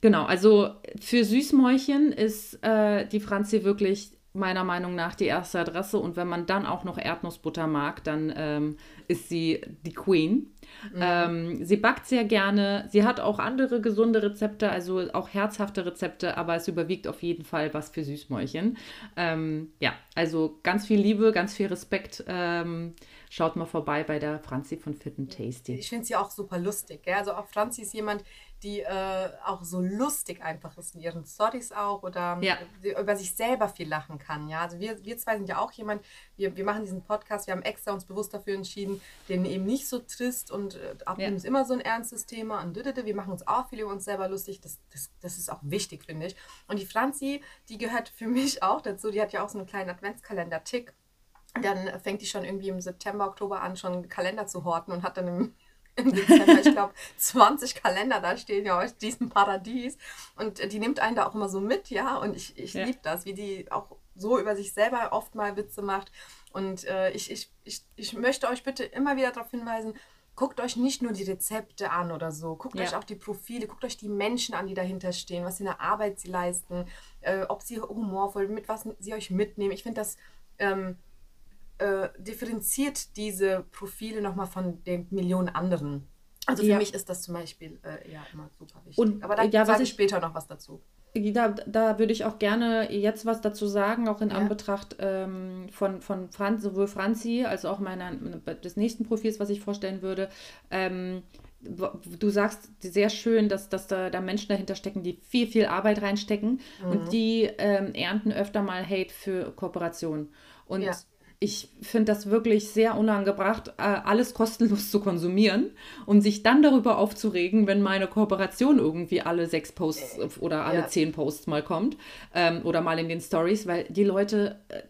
S1: Genau, also für Süßmäulchen ist äh, die Franzi wirklich meiner Meinung nach die erste Adresse. Und wenn man dann auch noch Erdnussbutter mag, dann ähm, ist sie die Queen. Mhm. Ähm, sie backt sehr gerne. Sie hat auch andere gesunde Rezepte, also auch herzhafte Rezepte, aber es überwiegt auf jeden Fall was für Süßmäulchen. Ähm, ja, also ganz viel Liebe, ganz viel Respekt. Ähm, schaut mal vorbei bei der Franzi von Fit and Tasty.
S2: Ich finde sie auch super lustig. Gell? Also auch Franzi ist jemand, die äh, auch so lustig einfach ist in ihren Stories auch oder
S1: ja.
S2: über sich selber viel lachen kann. Ja, also wir, wir zwei sind ja auch jemand, wir, wir machen diesen Podcast, wir haben extra uns bewusst dafür entschieden, den eben nicht so trist und äh, Abnehmen ja. ist immer so ein ernstes Thema und wir machen uns auch viel über uns selber lustig. Das, das, das ist auch wichtig, finde ich. Und die Franzi, die gehört für mich auch dazu, die hat ja auch so einen kleinen Adventskalender-Tick. Dann fängt die schon irgendwie im September, Oktober an, schon einen Kalender zu horten und hat dann im im Dezember, ich glaube, 20 Kalender da stehen ja aus diesem Paradies. Und die nimmt einen da auch immer so mit, ja. Und ich, ich ja. liebe das, wie die auch so über sich selber oft mal Witze macht. Und äh, ich, ich, ich, ich möchte euch bitte immer wieder darauf hinweisen, guckt euch nicht nur die Rezepte an oder so, guckt ja. euch auch die Profile, guckt euch die Menschen an, die dahinter stehen, was für eine Arbeit sie leisten, äh, ob sie humorvoll, mit was sie euch mitnehmen. Ich finde das ähm, äh, differenziert diese Profile nochmal von den Millionen anderen. Also für ja. mich ist das zum Beispiel äh, ja immer super wichtig. Und, Aber da ja, sage ich später noch was dazu.
S1: Da, da würde ich auch gerne jetzt was dazu sagen, auch in ja. Anbetracht ähm, von, von Franz, sowohl Franzi als auch meiner, des nächsten Profils, was ich vorstellen würde. Ähm, du sagst sehr schön, dass, dass da, da Menschen dahinter stecken, die viel, viel Arbeit reinstecken mhm. und die ähm, ernten öfter mal Hate für Kooperation. Und ja ich finde das wirklich sehr unangebracht, äh, alles kostenlos zu konsumieren und sich dann darüber aufzuregen, wenn meine Kooperation irgendwie alle sechs Posts äh, oder alle ja. zehn Posts mal kommt ähm, oder mal in den Stories, weil die Leute äh,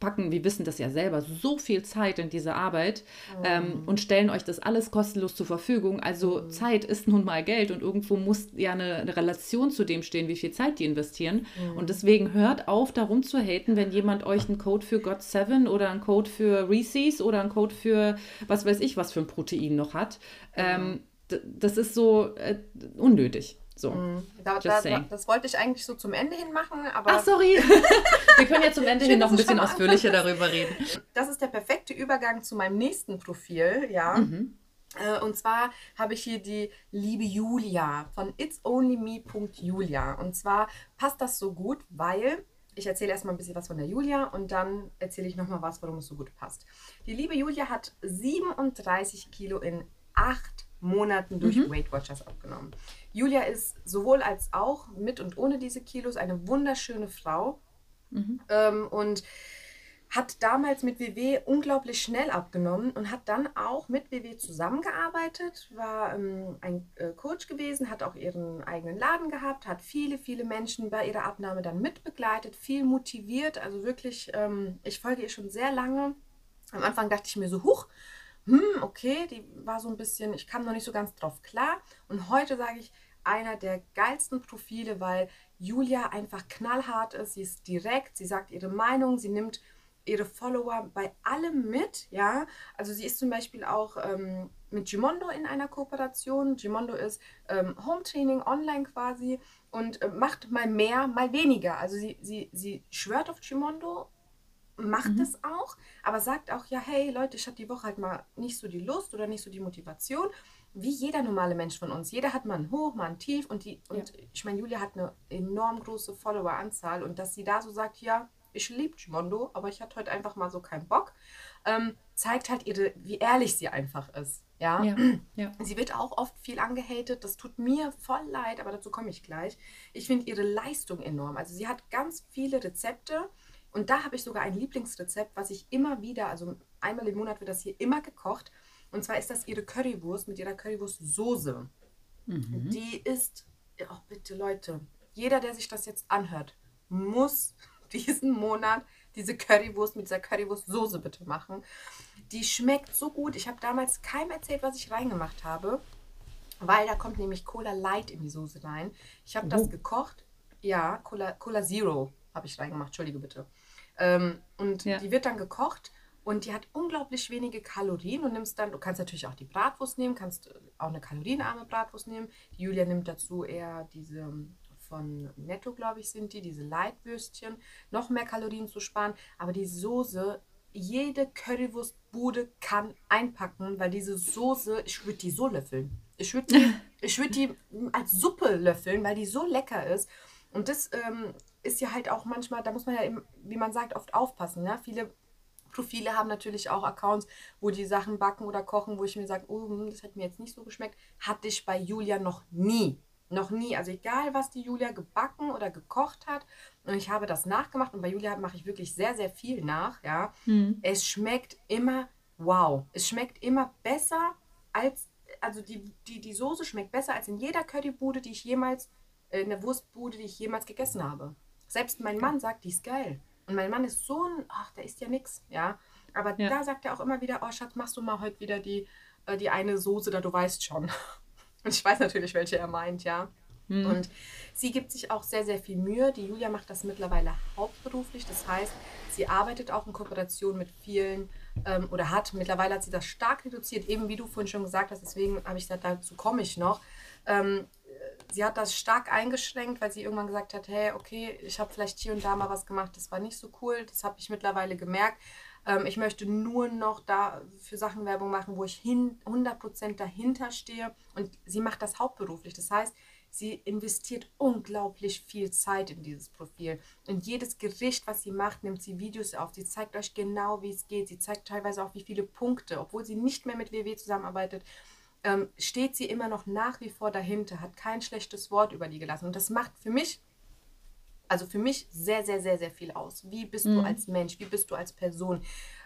S1: packen, wir wissen das ja selber, so viel Zeit in diese Arbeit mhm. ähm, und stellen euch das alles kostenlos zur Verfügung. Also mhm. Zeit ist nun mal Geld und irgendwo muss ja eine, eine Relation zu dem stehen, wie viel Zeit die investieren. Mhm. Und deswegen hört auf, darum zu haten, wenn jemand euch einen Code für God 7 oder einen Code für Reese's oder einen Code für was weiß ich, was für ein Protein noch hat. Ähm, das ist so äh, unnötig. So. Mm.
S2: Da, da, das wollte ich eigentlich so zum Ende hin machen, aber.
S1: Ach, sorry. Wir können ja zum Ende hin noch ein bisschen ausführlicher darüber reden.
S2: Das ist der perfekte Übergang zu meinem nächsten Profil, ja. Mhm. Äh, und zwar habe ich hier die liebe Julia von itsonlyme.julia. Und zwar passt das so gut, weil ich erzähle erstmal ein bisschen was von der Julia und dann erzähle ich nochmal was, warum es so gut passt. Die liebe Julia hat 37 Kilo in acht Monaten durch mhm. Weight Watchers abgenommen. Julia ist sowohl als auch mit und ohne diese Kilos eine wunderschöne Frau mhm. ähm, und hat damals mit WW unglaublich schnell abgenommen und hat dann auch mit WW zusammengearbeitet, war ähm, ein äh, Coach gewesen, hat auch ihren eigenen Laden gehabt, hat viele, viele Menschen bei ihrer Abnahme dann mitbegleitet, viel motiviert. Also wirklich, ähm, ich folge ihr schon sehr lange. Am Anfang dachte ich mir so, huch, hm, okay, die war so ein bisschen, ich kam noch nicht so ganz drauf klar. Und heute sage ich, einer der geilsten Profile, weil Julia einfach knallhart ist, sie ist direkt, sie sagt ihre Meinung, sie nimmt ihre Follower bei allem mit, ja. Also sie ist zum Beispiel auch ähm, mit Gimondo in einer Kooperation. Gimondo ist ähm, Home Training online quasi und äh, macht mal mehr, mal weniger. Also sie, sie, sie schwört auf Gimondo, macht mhm. es auch, aber sagt auch, ja, hey Leute, ich hatte die Woche halt mal nicht so die Lust oder nicht so die Motivation. Wie jeder normale Mensch von uns. Jeder hat mal ein Hoch, mal ein Tief und die, und ja. ich meine, Julia hat eine enorm große Followeranzahl und dass sie da so sagt, ja, ich liebe Gimondo, aber ich hatte heute einfach mal so keinen Bock, ähm, zeigt halt ihre, wie ehrlich sie einfach ist. Ja? ja? Ja, Sie wird auch oft viel angehatet. Das tut mir voll leid, aber dazu komme ich gleich. Ich finde ihre Leistung enorm. Also sie hat ganz viele Rezepte und da habe ich sogar ein Lieblingsrezept, was ich immer wieder, also einmal im Monat wird das hier immer gekocht. Und zwar ist das ihre Currywurst mit ihrer Currywurstsoße. Mhm. Die ist, oh bitte Leute, jeder, der sich das jetzt anhört, muss diesen Monat diese Currywurst mit dieser Currywurstsoße bitte machen. Die schmeckt so gut. Ich habe damals keinem erzählt, was ich reingemacht habe, weil da kommt nämlich Cola Light in die Soße rein. Ich habe oh. das gekocht. Ja, Cola, Cola Zero habe ich reingemacht. Entschuldige bitte. Ähm, und ja. die wird dann gekocht und die hat unglaublich wenige Kalorien. Du nimmst dann, du kannst natürlich auch die Bratwurst nehmen, kannst auch eine kalorienarme Bratwurst nehmen. Die Julia nimmt dazu eher diese von Netto, glaube ich, sind die, diese Leitwürstchen, noch mehr Kalorien zu sparen. Aber die Soße, jede Currywurstbude kann einpacken, weil diese Soße, ich würde die so löffeln. Ich würde die, ich würd die als Suppe löffeln, weil die so lecker ist. Und das ähm, ist ja halt auch manchmal, da muss man ja, eben, wie man sagt, oft aufpassen. Ne? Viele Profile haben natürlich auch Accounts, wo die Sachen backen oder kochen, wo ich mir sage, oh, hm, das hat mir jetzt nicht so geschmeckt. Hatte ich bei Julia noch nie. Noch nie. Also egal, was die Julia gebacken oder gekocht hat. Und ich habe das nachgemacht. Und bei Julia mache ich wirklich sehr, sehr viel nach. Ja. Hm. Es schmeckt immer wow. Es schmeckt immer besser als, also die, die, die Soße schmeckt besser als in jeder Currybude, die ich jemals, äh, in der Wurstbude, die ich jemals gegessen habe. Selbst mein Mann sagt, die ist geil. Und mein Mann ist so ein, ach, der isst ja nichts, ja. Aber ja. da sagt er auch immer wieder, oh Schatz, machst du mal heute wieder die, äh, die eine Soße da, du weißt schon. Und ich weiß natürlich, welche er meint, ja. Mhm. Und sie gibt sich auch sehr, sehr viel Mühe. Die Julia macht das mittlerweile hauptberuflich. Das heißt, sie arbeitet auch in Kooperation mit vielen ähm, oder hat, mittlerweile hat sie das stark reduziert, eben wie du vorhin schon gesagt hast, deswegen habe ich gesagt, dazu komme ich noch. Ähm, sie hat das stark eingeschränkt, weil sie irgendwann gesagt hat, hey, okay, ich habe vielleicht hier und da mal was gemacht, das war nicht so cool. Das habe ich mittlerweile gemerkt. Ähm, ich möchte nur noch da für Sachen Werbung machen, wo ich hin, 100% dahinter stehe. Und sie macht das hauptberuflich. Das heißt, sie investiert unglaublich viel Zeit in dieses Profil. Und jedes Gericht, was sie macht, nimmt sie Videos auf. Sie zeigt euch genau, wie es geht. Sie zeigt teilweise auch, wie viele Punkte, obwohl sie nicht mehr mit WW zusammenarbeitet, ähm, steht sie immer noch nach wie vor dahinter, hat kein schlechtes Wort über die gelassen. Und das macht für mich also für mich sehr, sehr, sehr, sehr viel aus. Wie bist mhm. du als Mensch? Wie bist du als Person?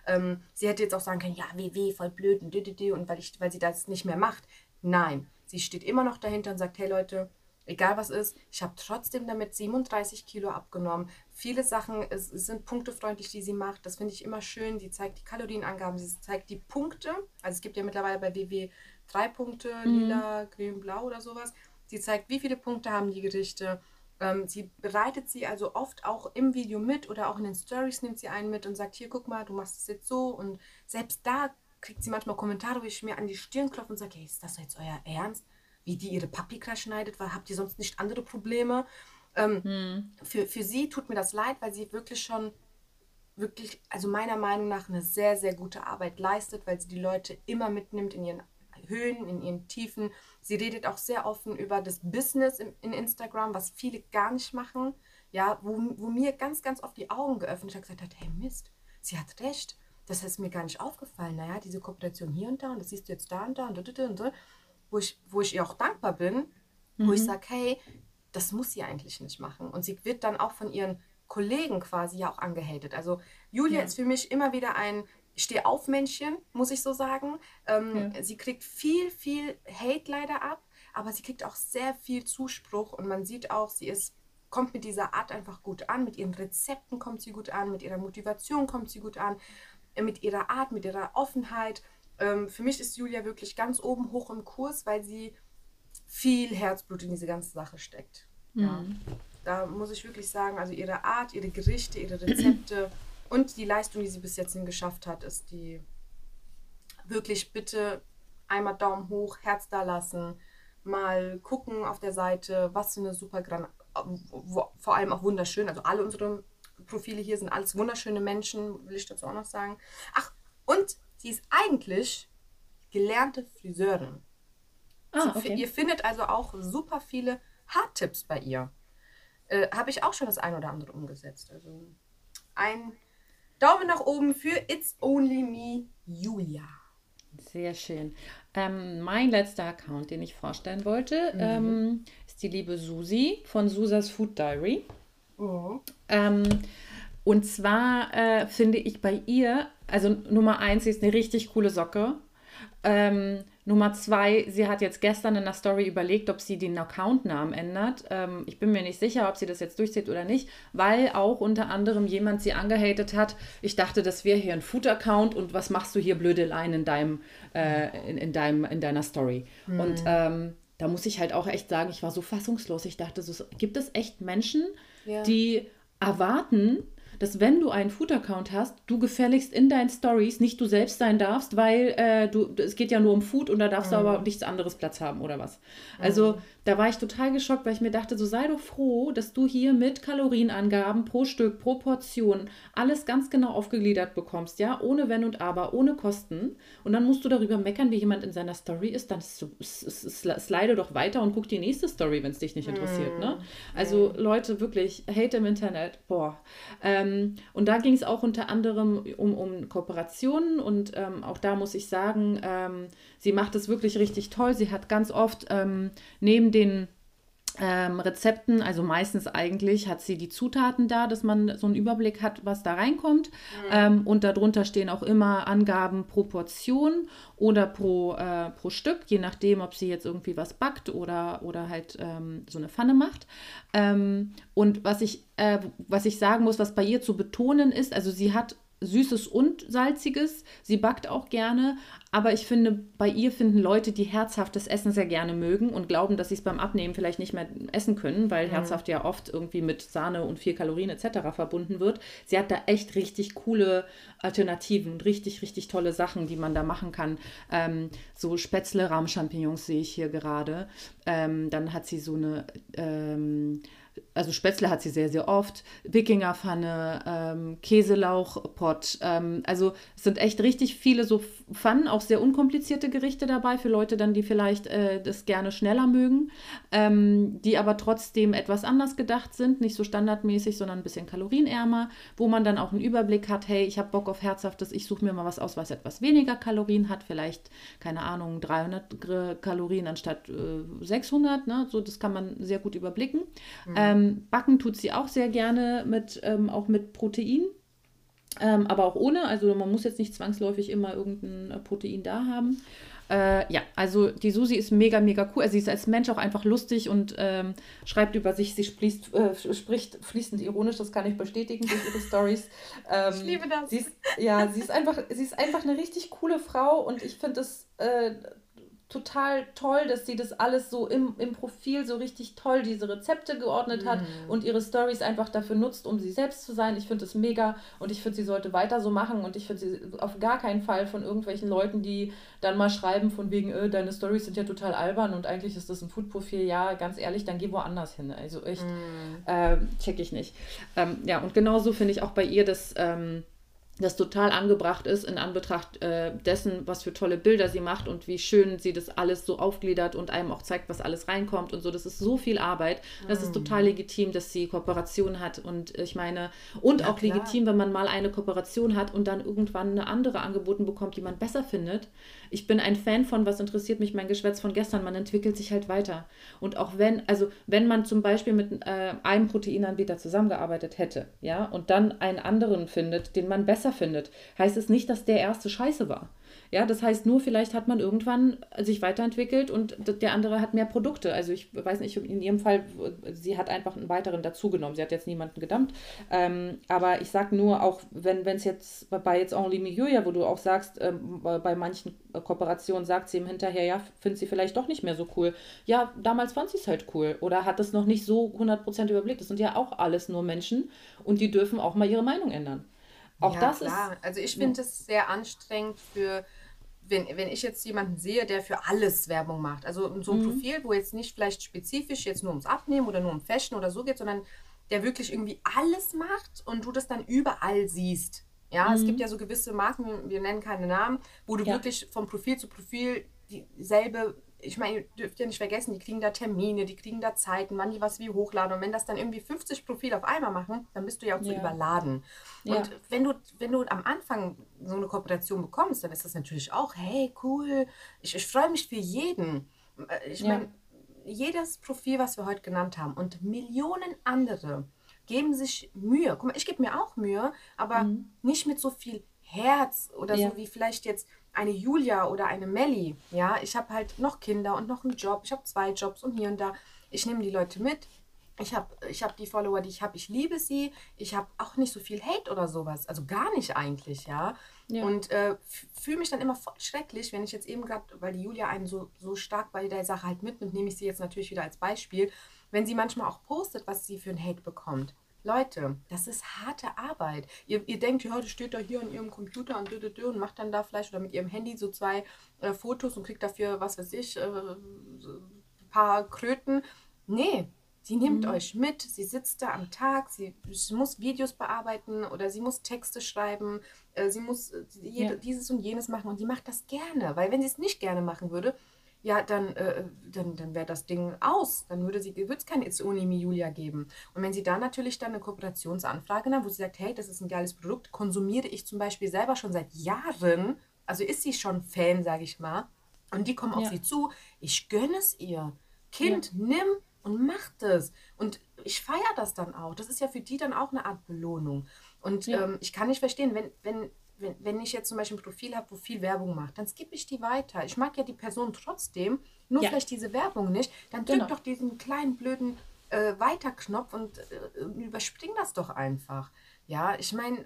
S2: Ähm, sie hätte jetzt auch sagen können, ja, WW, voll blöd und, und weil, ich, weil sie das nicht mehr macht. Nein, sie steht immer noch dahinter und sagt, hey Leute, egal was ist, ich habe trotzdem damit 37 Kilo abgenommen. Viele Sachen es, es sind punktefreundlich, die sie macht. Das finde ich immer schön. Sie zeigt die Kalorienangaben, sie zeigt die Punkte. Also es gibt ja mittlerweile bei WW drei Punkte, mhm. lila, grün, blau oder sowas. Sie zeigt, wie viele Punkte haben die Gerichte ähm, sie bereitet sie also oft auch im Video mit oder auch in den Stories nimmt sie einen mit und sagt, hier, guck mal, du machst es jetzt so. Und selbst da kriegt sie manchmal Kommentare, wo ich mir an die Stirn klopfe und sage, hey, ist das jetzt euer Ernst? Wie die ihre Paprika schneidet, weil habt ihr sonst nicht andere Probleme? Ähm, hm. für, für sie tut mir das leid, weil sie wirklich schon wirklich, also meiner Meinung nach, eine sehr, sehr gute Arbeit leistet, weil sie die Leute immer mitnimmt in ihren Höhen, in ihren Tiefen. Sie redet auch sehr offen über das Business in, in Instagram, was viele gar nicht machen. ja, wo, wo mir ganz, ganz oft die Augen geöffnet hat, gesagt hat, hey Mist, sie hat recht. Das ist mir gar nicht aufgefallen. Naja, diese Kooperation hier und da und das siehst du jetzt da und da und da und da. Und da wo, ich, wo ich ihr auch dankbar bin, mhm. wo ich mhm. sage, hey, das muss sie eigentlich nicht machen. Und sie wird dann auch von ihren Kollegen quasi ja auch angehatet. Also Julia ja. ist für mich immer wieder ein Steh-auf-Männchen, muss ich so sagen. Ähm, ja. Sie kriegt viel, viel Hate leider ab, aber sie kriegt auch sehr viel Zuspruch und man sieht auch, sie ist kommt mit dieser Art einfach gut an, mit ihren Rezepten kommt sie gut an, mit ihrer Motivation kommt sie gut an, äh, mit ihrer Art, mit ihrer Offenheit. Ähm, für mich ist Julia wirklich ganz oben hoch im Kurs, weil sie viel Herzblut in diese ganze Sache steckt. Mhm. Ja. Da muss ich wirklich sagen, also ihre Art, ihre Gerichte, ihre Rezepte und die Leistung, die sie bis jetzt geschafft hat, ist die wirklich bitte einmal Daumen hoch, Herz da lassen, mal gucken auf der Seite, was für eine super Gran vor allem auch wunderschön, also alle unsere Profile hier sind alles wunderschöne Menschen, will ich dazu auch noch sagen. Ach, und sie ist eigentlich gelernte Friseurin. Ah, okay. Ihr findet also auch super viele Haartipps bei ihr. Äh, Habe ich auch schon das ein oder andere umgesetzt. Also ein Daumen nach oben für It's Only Me Julia.
S1: Sehr schön. Ähm, mein letzter Account, den ich vorstellen wollte, mhm. ähm, ist die liebe Susi von Susas Food Diary. Oh. Ähm, und zwar äh, finde ich bei ihr, also Nummer eins, sie ist eine richtig coole Socke. Ähm, Nummer zwei, sie hat jetzt gestern in der Story überlegt, ob sie den Accountnamen ändert. Ähm, ich bin mir nicht sicher, ob sie das jetzt durchzieht oder nicht, weil auch unter anderem jemand sie angehatet hat. Ich dachte, das wäre hier ein Food-Account und was machst du hier blöde Line in deinem, äh, in, in, deinem, in deiner Story? Mhm. Und ähm, da muss ich halt auch echt sagen, ich war so fassungslos. Ich dachte, so, gibt es echt Menschen, ja. die erwarten, dass wenn du einen Food-Account hast, du gefälligst in deinen Stories nicht du selbst sein darfst, weil äh, du, es geht ja nur um Food und da darfst mhm. du aber nichts anderes Platz haben oder was. Also mhm. da war ich total geschockt, weil ich mir dachte, so sei doch froh, dass du hier mit Kalorienangaben pro Stück, pro Portion alles ganz genau aufgegliedert bekommst, ja, ohne Wenn und Aber, ohne Kosten. Und dann musst du darüber meckern, wie jemand in seiner Story ist, dann slide doch weiter und guck die nächste Story, wenn es dich nicht interessiert, ne? Mhm. Also Leute, wirklich, Hate im Internet, boah. Ähm, ähm, und da ging es auch unter anderem um, um Kooperationen und ähm, auch da muss ich sagen, ähm, sie macht es wirklich richtig toll. Sie hat ganz oft ähm, neben den ähm, Rezepten, also meistens eigentlich hat sie die Zutaten da, dass man so einen Überblick hat, was da reinkommt. Mhm. Ähm, und darunter stehen auch immer Angaben pro Portion oder pro, äh, pro Stück, je nachdem, ob sie jetzt irgendwie was backt oder, oder halt ähm, so eine Pfanne macht. Ähm, und was ich, äh, was ich sagen muss, was bei ihr zu betonen ist, also sie hat Süßes und Salziges. Sie backt auch gerne, aber ich finde, bei ihr finden Leute, die herzhaftes Essen sehr gerne mögen und glauben, dass sie es beim Abnehmen vielleicht nicht mehr essen können, weil mhm. herzhaft ja oft irgendwie mit Sahne und viel Kalorien etc. verbunden wird. Sie hat da echt richtig coole Alternativen und richtig, richtig tolle Sachen, die man da machen kann. Ähm, so Spätzle, Rahmchampignons sehe ich hier gerade. Ähm, dann hat sie so eine ähm, also Spätzle hat sie sehr, sehr oft, Wikingerpfanne, ähm, Käselauchpott. Ähm, also es sind echt richtig viele so Pfannen, auch sehr unkomplizierte Gerichte dabei für Leute dann, die vielleicht äh, das gerne schneller mögen, ähm, die aber trotzdem etwas anders gedacht sind, nicht so standardmäßig, sondern ein bisschen kalorienärmer, wo man dann auch einen Überblick hat, hey, ich habe Bock auf Herzhaftes, ich suche mir mal was aus, was etwas weniger Kalorien hat, vielleicht, keine Ahnung, 300 Kalorien anstatt äh, 600, ne? so das kann man sehr gut überblicken. Mhm. Ähm, backen tut sie auch sehr gerne mit, ähm, auch mit Protein. Ähm, aber auch ohne, also man muss jetzt nicht zwangsläufig immer irgendein äh, Protein da haben. Äh, ja, also die Susi ist mega, mega cool. Also sie ist als Mensch auch einfach lustig und ähm, schreibt über sich. Sie spricht, äh, spricht fließend ironisch, das kann ich bestätigen durch ihre Stories. Ähm, ich liebe das. Sie ist, ja, sie ist, einfach, sie ist einfach eine richtig coole Frau und ich finde es äh, total toll, dass sie das alles so im, im Profil so richtig toll, diese Rezepte geordnet hat mhm. und ihre Stories einfach dafür nutzt, um sie selbst zu sein. Ich finde das mega und ich finde, sie sollte weiter so machen und ich finde sie auf gar keinen Fall von irgendwelchen Leuten, die dann mal schreiben von wegen, äh, deine Stories sind ja total albern und eigentlich ist das ein Food-Profil. Ja, ganz ehrlich, dann geh woanders hin. Also echt, mhm. äh, check ich nicht. Ähm, ja, und genauso finde ich auch bei ihr das... Ähm, das total angebracht ist in Anbetracht äh, dessen, was für tolle Bilder sie macht und wie schön sie das alles so aufgliedert und einem auch zeigt, was alles reinkommt und so. Das ist so viel Arbeit. Das mm. ist total legitim, dass sie Kooperation hat und ich meine, und ja, auch klar. legitim, wenn man mal eine Kooperation hat und dann irgendwann eine andere angeboten bekommt, die man besser findet. Ich bin ein Fan von, was interessiert mich mein Geschwätz von gestern, man entwickelt sich halt weiter. Und auch wenn, also wenn man zum Beispiel mit äh, einem Proteinanbieter zusammengearbeitet hätte, ja, und dann einen anderen findet, den man besser findet, heißt es nicht, dass der erste scheiße war. Ja, das heißt nur, vielleicht hat man irgendwann sich weiterentwickelt und der andere hat mehr Produkte. Also ich weiß nicht, in ihrem Fall, sie hat einfach einen weiteren dazugenommen. Sie hat jetzt niemanden gedammt. Ähm, aber ich sage nur, auch wenn es jetzt bei jetzt Henri Miguel, wo du auch sagst, ähm, bei manchen Kooperationen sagt sie ihm hinterher, ja, findet sie vielleicht doch nicht mehr so cool. Ja, damals fand sie es halt cool. Oder hat es noch nicht so 100% überblickt. Das sind ja auch alles nur Menschen und die dürfen auch mal ihre Meinung ändern. Auch
S2: ja, das klar. ist. Also ich finde es sehr anstrengend für wenn, wenn ich jetzt jemanden sehe, der für alles Werbung macht, also so ein mhm. Profil, wo jetzt nicht vielleicht spezifisch jetzt nur ums Abnehmen oder nur um Fashion oder so geht, sondern der wirklich irgendwie alles macht und du das dann überall siehst. Ja, mhm. es gibt ja so gewisse Marken, wir nennen keine Namen, wo du ja. wirklich vom Profil zu Profil dieselbe ich meine, ihr dürft ja nicht vergessen, die kriegen da Termine, die kriegen da Zeiten, wann die was wie hochladen. Und wenn das dann irgendwie 50 Profile auf einmal machen, dann bist du ja auch so überladen. Ja. Und wenn du, wenn du am Anfang so eine Kooperation bekommst, dann ist das natürlich auch, hey, cool, ich, ich freue mich für jeden. Ich meine, jedes Profil, was wir heute genannt haben und Millionen andere geben sich Mühe. Guck mal, ich gebe mir auch Mühe, aber mhm. nicht mit so viel Herz oder ja. so wie vielleicht jetzt eine Julia oder eine Melli, ja, ich habe halt noch Kinder und noch einen Job, ich habe zwei Jobs und hier und da. Ich nehme die Leute mit. Ich habe ich hab die Follower, die ich habe, ich liebe sie. Ich habe auch nicht so viel Hate oder sowas. Also gar nicht eigentlich, ja. ja. Und äh, fühle mich dann immer voll schrecklich, wenn ich jetzt eben gerade, weil die Julia einen so, so stark bei der Sache halt mitnimmt, nehme ich sie jetzt natürlich wieder als Beispiel, wenn sie manchmal auch postet, was sie für ein Hate bekommt. Leute, das ist harte Arbeit. Ihr, ihr denkt, ja, das steht da hier an ihrem Computer und, und macht dann da vielleicht oder mit ihrem Handy so zwei äh, Fotos und kriegt dafür, was weiß ich, äh, ein paar Kröten. Nee, sie nimmt mhm. euch mit, sie sitzt da am Tag, sie, sie, muss Videos bearbeiten oder sie muss Texte schreiben, äh, sie muss äh, jede, ja. dieses und jenes machen und die macht das gerne, weil wenn sie es nicht gerne machen würde, ja, dann, äh, dann, dann wäre das Ding aus. Dann würde sie, würde es kein It's Only Me Julia geben. Und wenn sie da natürlich dann eine Kooperationsanfrage hat, wo sie sagt, hey, das ist ein geiles Produkt, konsumiere ich zum Beispiel selber schon seit Jahren, also ist sie schon Fan, sage ich mal, und die kommen auf sie zu, ich gönne es ihr. Kind, ja. nimm und mach das. Und ich feiere das dann auch. Das ist ja für die dann auch eine Art Belohnung. Und ja. ähm, ich kann nicht verstehen, wenn, wenn wenn, wenn ich jetzt zum Beispiel ein Profil habe, wo viel Werbung macht, dann skippe ich die weiter. Ich mag ja die Person trotzdem, nur ja. vielleicht diese Werbung nicht. Dann drück genau. doch diesen kleinen blöden äh, Weiter-Knopf und äh, überspring das doch einfach. Ja, ich meine,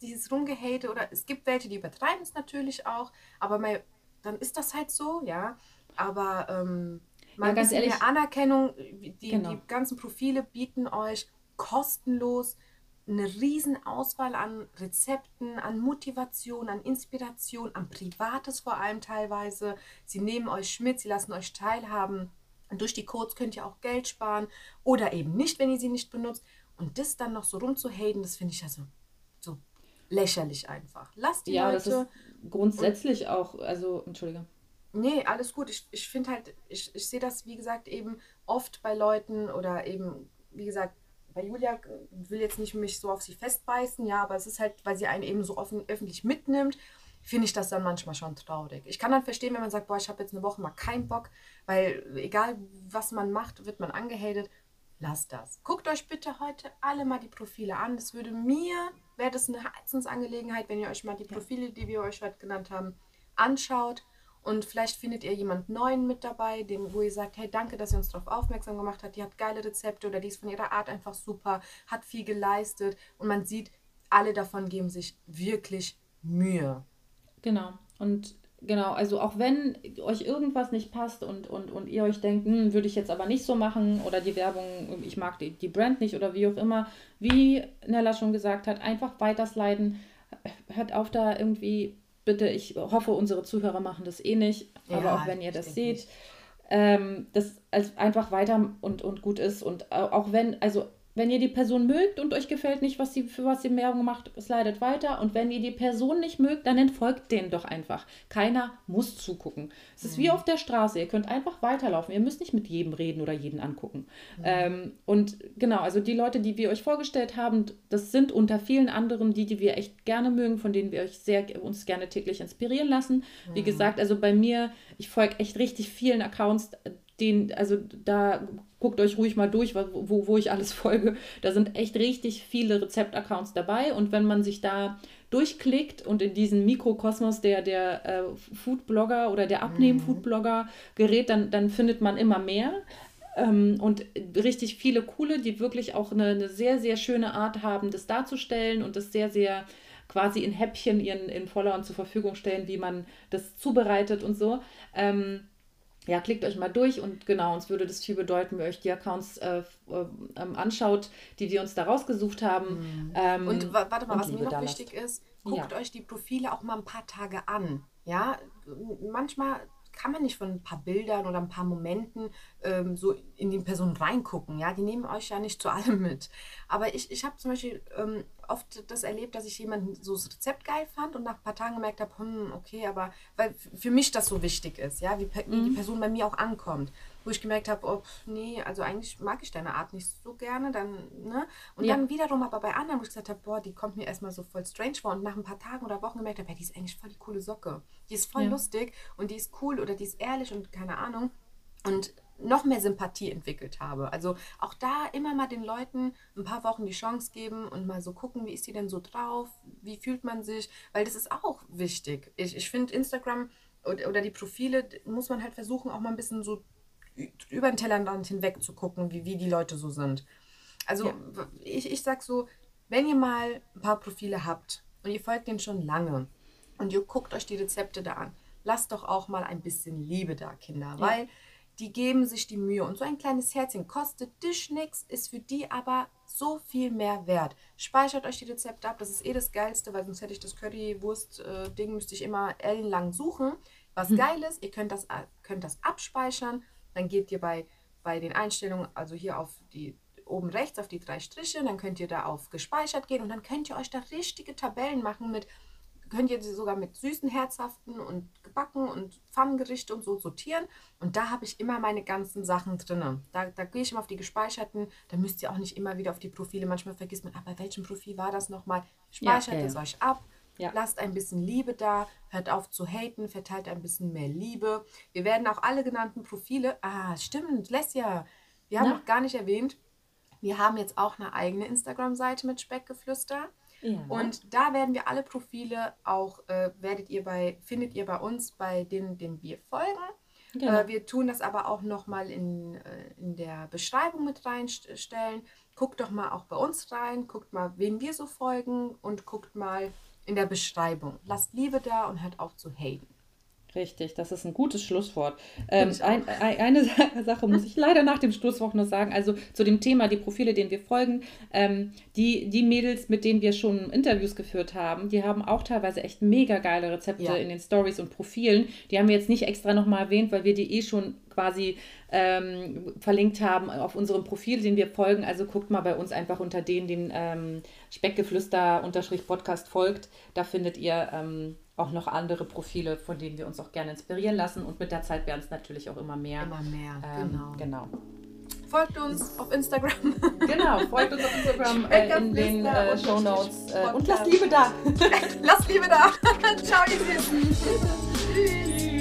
S2: dieses Rumgehate oder es gibt welche, die übertreiben es natürlich auch, aber mal, dann ist das halt so, ja. Aber ähm, mal ja, bisschen ehrlich, Anerkennung, die, genau. die ganzen Profile bieten euch kostenlos eine riesen Auswahl an Rezepten, an Motivation, an Inspiration, an Privates vor allem teilweise. Sie nehmen euch mit, sie lassen euch teilhaben. Und durch die Codes könnt ihr auch Geld sparen oder eben nicht, wenn ihr sie nicht benutzt. Und das dann noch so rumzuhaten, das finde ich also so lächerlich einfach. Lasst die ja, Leute.
S1: Das ist grundsätzlich auch, also, entschuldige.
S2: Nee, alles gut. Ich, ich finde halt, ich, ich sehe das, wie gesagt, eben oft bei Leuten oder eben, wie gesagt, bei Julia will jetzt nicht mich so auf sie festbeißen, ja, aber es ist halt, weil sie einen eben so offen, öffentlich mitnimmt, finde ich das dann manchmal schon traurig. Ich kann dann verstehen, wenn man sagt, boah, ich habe jetzt eine Woche mal keinen Bock, weil egal was man macht, wird man angehatet. Lasst das. Guckt euch bitte heute alle mal die Profile an. Das würde mir, wäre das eine Herzensangelegenheit, wenn ihr euch mal die Profile, die wir euch heute genannt haben, anschaut und vielleicht findet ihr jemand Neuen mit dabei, den, wo ihr sagt, hey, danke, dass ihr uns darauf aufmerksam gemacht habt. Die hat geile Rezepte oder die ist von ihrer Art einfach super, hat viel geleistet. Und man sieht, alle davon geben sich wirklich Mühe.
S1: Genau. Und genau, also auch wenn euch irgendwas nicht passt und, und, und ihr euch denkt, hm, würde ich jetzt aber nicht so machen oder die Werbung, ich mag die, die Brand nicht oder wie auch immer, wie Nella schon gesagt hat, einfach weitersliden. Hört auf da irgendwie bitte, ich hoffe, unsere Zuhörer machen das eh nicht, aber ja, auch wenn ihr das seht, ähm, das also einfach weiter und, und gut ist und auch wenn, also Wenn ihr die Person mögt und euch gefällt nicht, was sie, für was sie Werbung macht, slidet weiter. Und wenn ihr die Person nicht mögt, dann entfolgt denen doch einfach. Keiner muss zugucken. Es ist mhm. wie auf der Straße. Ihr könnt einfach weiterlaufen. Ihr müsst nicht mit jedem reden oder jeden angucken. Mhm. Ähm, und genau, also die Leute, die wir euch vorgestellt haben, das sind unter vielen anderen die, die wir echt gerne mögen, von denen wir euch sehr, uns gerne täglich inspirieren lassen. Mhm. Wie gesagt, also bei mir, ich folge echt richtig vielen Accounts, den, also da guckt euch ruhig mal durch, wo, wo ich alles folge. Da sind echt richtig viele Rezeptaccounts dabei und wenn man sich da durchklickt und in diesen Mikrokosmos der, der äh, Foodblogger oder der Abnehmen-Foodblogger gerät, dann, dann findet man immer mehr. Ähm, und richtig viele coole, die wirklich auch eine, eine sehr, sehr schöne Art haben, das darzustellen und das sehr, sehr quasi in Häppchen ihren, ihren Followern zur Verfügung stellen, wie man das zubereitet und so. Ähm, ja, klickt euch mal durch und genau, uns würde das viel bedeuten, wenn ihr euch die Accounts äh, äh, anschaut, die wir uns da rausgesucht haben.
S2: Mhm. Ähm, und warte mal, was mir noch wichtig ist, guckt ja. euch die Profile auch mal ein paar Tage an. Ja, manchmal kann man nicht von ein paar Bildern oder ein paar Momenten ähm, so in die Person reingucken. Ja, die nehmen euch ja nicht zu allem mit. Aber ich, ich habe zum Beispiel ähm, oft das erlebt, dass ich jemanden so das Rezept geil fand und nach ein paar Tagen gemerkt habe, hm, okay, aber weil für mich das so wichtig ist, ja, wie, wie mhm. die Person bei mir auch ankommt wo ich gemerkt habe, oh, nee, also eigentlich mag ich deine Art nicht so gerne, dann, ne? Und ja. dann wiederum aber bei anderen, wo ich gesagt habe, boah, die kommt mir erstmal so voll strange vor und nach ein paar Tagen oder Wochen gemerkt habe, hey, die ist eigentlich voll die coole Socke. Die ist voll ja. lustig und die ist cool oder die ist ehrlich und keine Ahnung. Und noch mehr Sympathie entwickelt habe. Also auch da immer mal den Leuten ein paar Wochen die Chance geben und mal so gucken, wie ist die denn so drauf, wie fühlt man sich, weil das ist auch wichtig. Ich, ich finde Instagram oder die Profile muss man halt versuchen, auch mal ein bisschen so über den Tellerrand hinweg zu gucken, wie, wie die Leute so sind. Also ja. ich, ich sag so, wenn ihr mal ein paar Profile habt und ihr folgt denen schon lange und ihr guckt euch die Rezepte da an, lasst doch auch mal ein bisschen Liebe da, Kinder, ja. weil die geben sich die Mühe und so ein kleines Herzchen kostet dich nichts, ist für die aber so viel mehr wert. Speichert euch die Rezepte ab, das ist eh das Geilste, weil sonst hätte ich das Currywurst-Ding, müsste ich immer ellenlang suchen. Was hm. geil ist, ihr könnt das, könnt das abspeichern dann geht ihr bei, bei den Einstellungen, also hier auf die oben rechts auf die drei Striche, dann könnt ihr da auf gespeichert gehen und dann könnt ihr euch da richtige Tabellen machen mit, könnt ihr sie sogar mit süßen, herzhaften und gebacken und Pfannengerichte und so sortieren. Und da habe ich immer meine ganzen Sachen drin. Da, da gehe ich immer auf die gespeicherten, da müsst ihr auch nicht immer wieder auf die Profile, manchmal vergisst man, ah, bei welchem Profil war das nochmal? Speichert ja, ja, es euch ab ja. Lasst ein bisschen Liebe da, hört auf zu haten, verteilt ein bisschen mehr Liebe. Wir werden auch alle genannten Profile, ah, stimmt, Lesja, wir haben Na? noch gar nicht erwähnt, wir haben jetzt auch eine eigene Instagram-Seite mit Speckgeflüster. Ja. Und da werden wir alle Profile auch, äh, werdet ihr bei, findet ihr bei uns, bei denen, denen wir folgen. Genau. Äh, wir tun das aber auch nochmal in, äh, in der Beschreibung mit reinstellen. Guckt doch mal auch bei uns rein, guckt mal, wen wir so folgen und guckt mal, in der Beschreibung. Lasst Liebe da und hört auf zu haten.
S1: Richtig, das ist ein gutes Schlusswort. Ähm, ein, ein, eine Sache muss ich leider nach dem Schlusswort noch sagen. Also zu dem Thema, die Profile, denen wir folgen. Ähm, die, die Mädels, mit denen wir schon Interviews geführt haben, die haben auch teilweise echt mega geile Rezepte ja. in den Stories und Profilen. Die haben wir jetzt nicht extra nochmal erwähnt, weil wir die eh schon quasi ähm, verlinkt haben auf unserem Profil, den wir folgen. Also guckt mal bei uns einfach unter denen, den ähm, Speckgeflüster-Podcast folgt. Da findet ihr ähm, auch noch andere Profile, von denen wir uns auch gerne inspirieren lassen. Und mit der Zeit werden es natürlich auch immer mehr.
S2: Immer mehr,
S1: ähm, genau. genau.
S2: Folgt uns auf Instagram.
S1: Genau, folgt uns auf Instagram äh, in den äh, Show Notes. Äh, und lasst Liebe da.
S2: lasst Liebe da. Ciao, ihr Süßen. Tschüss.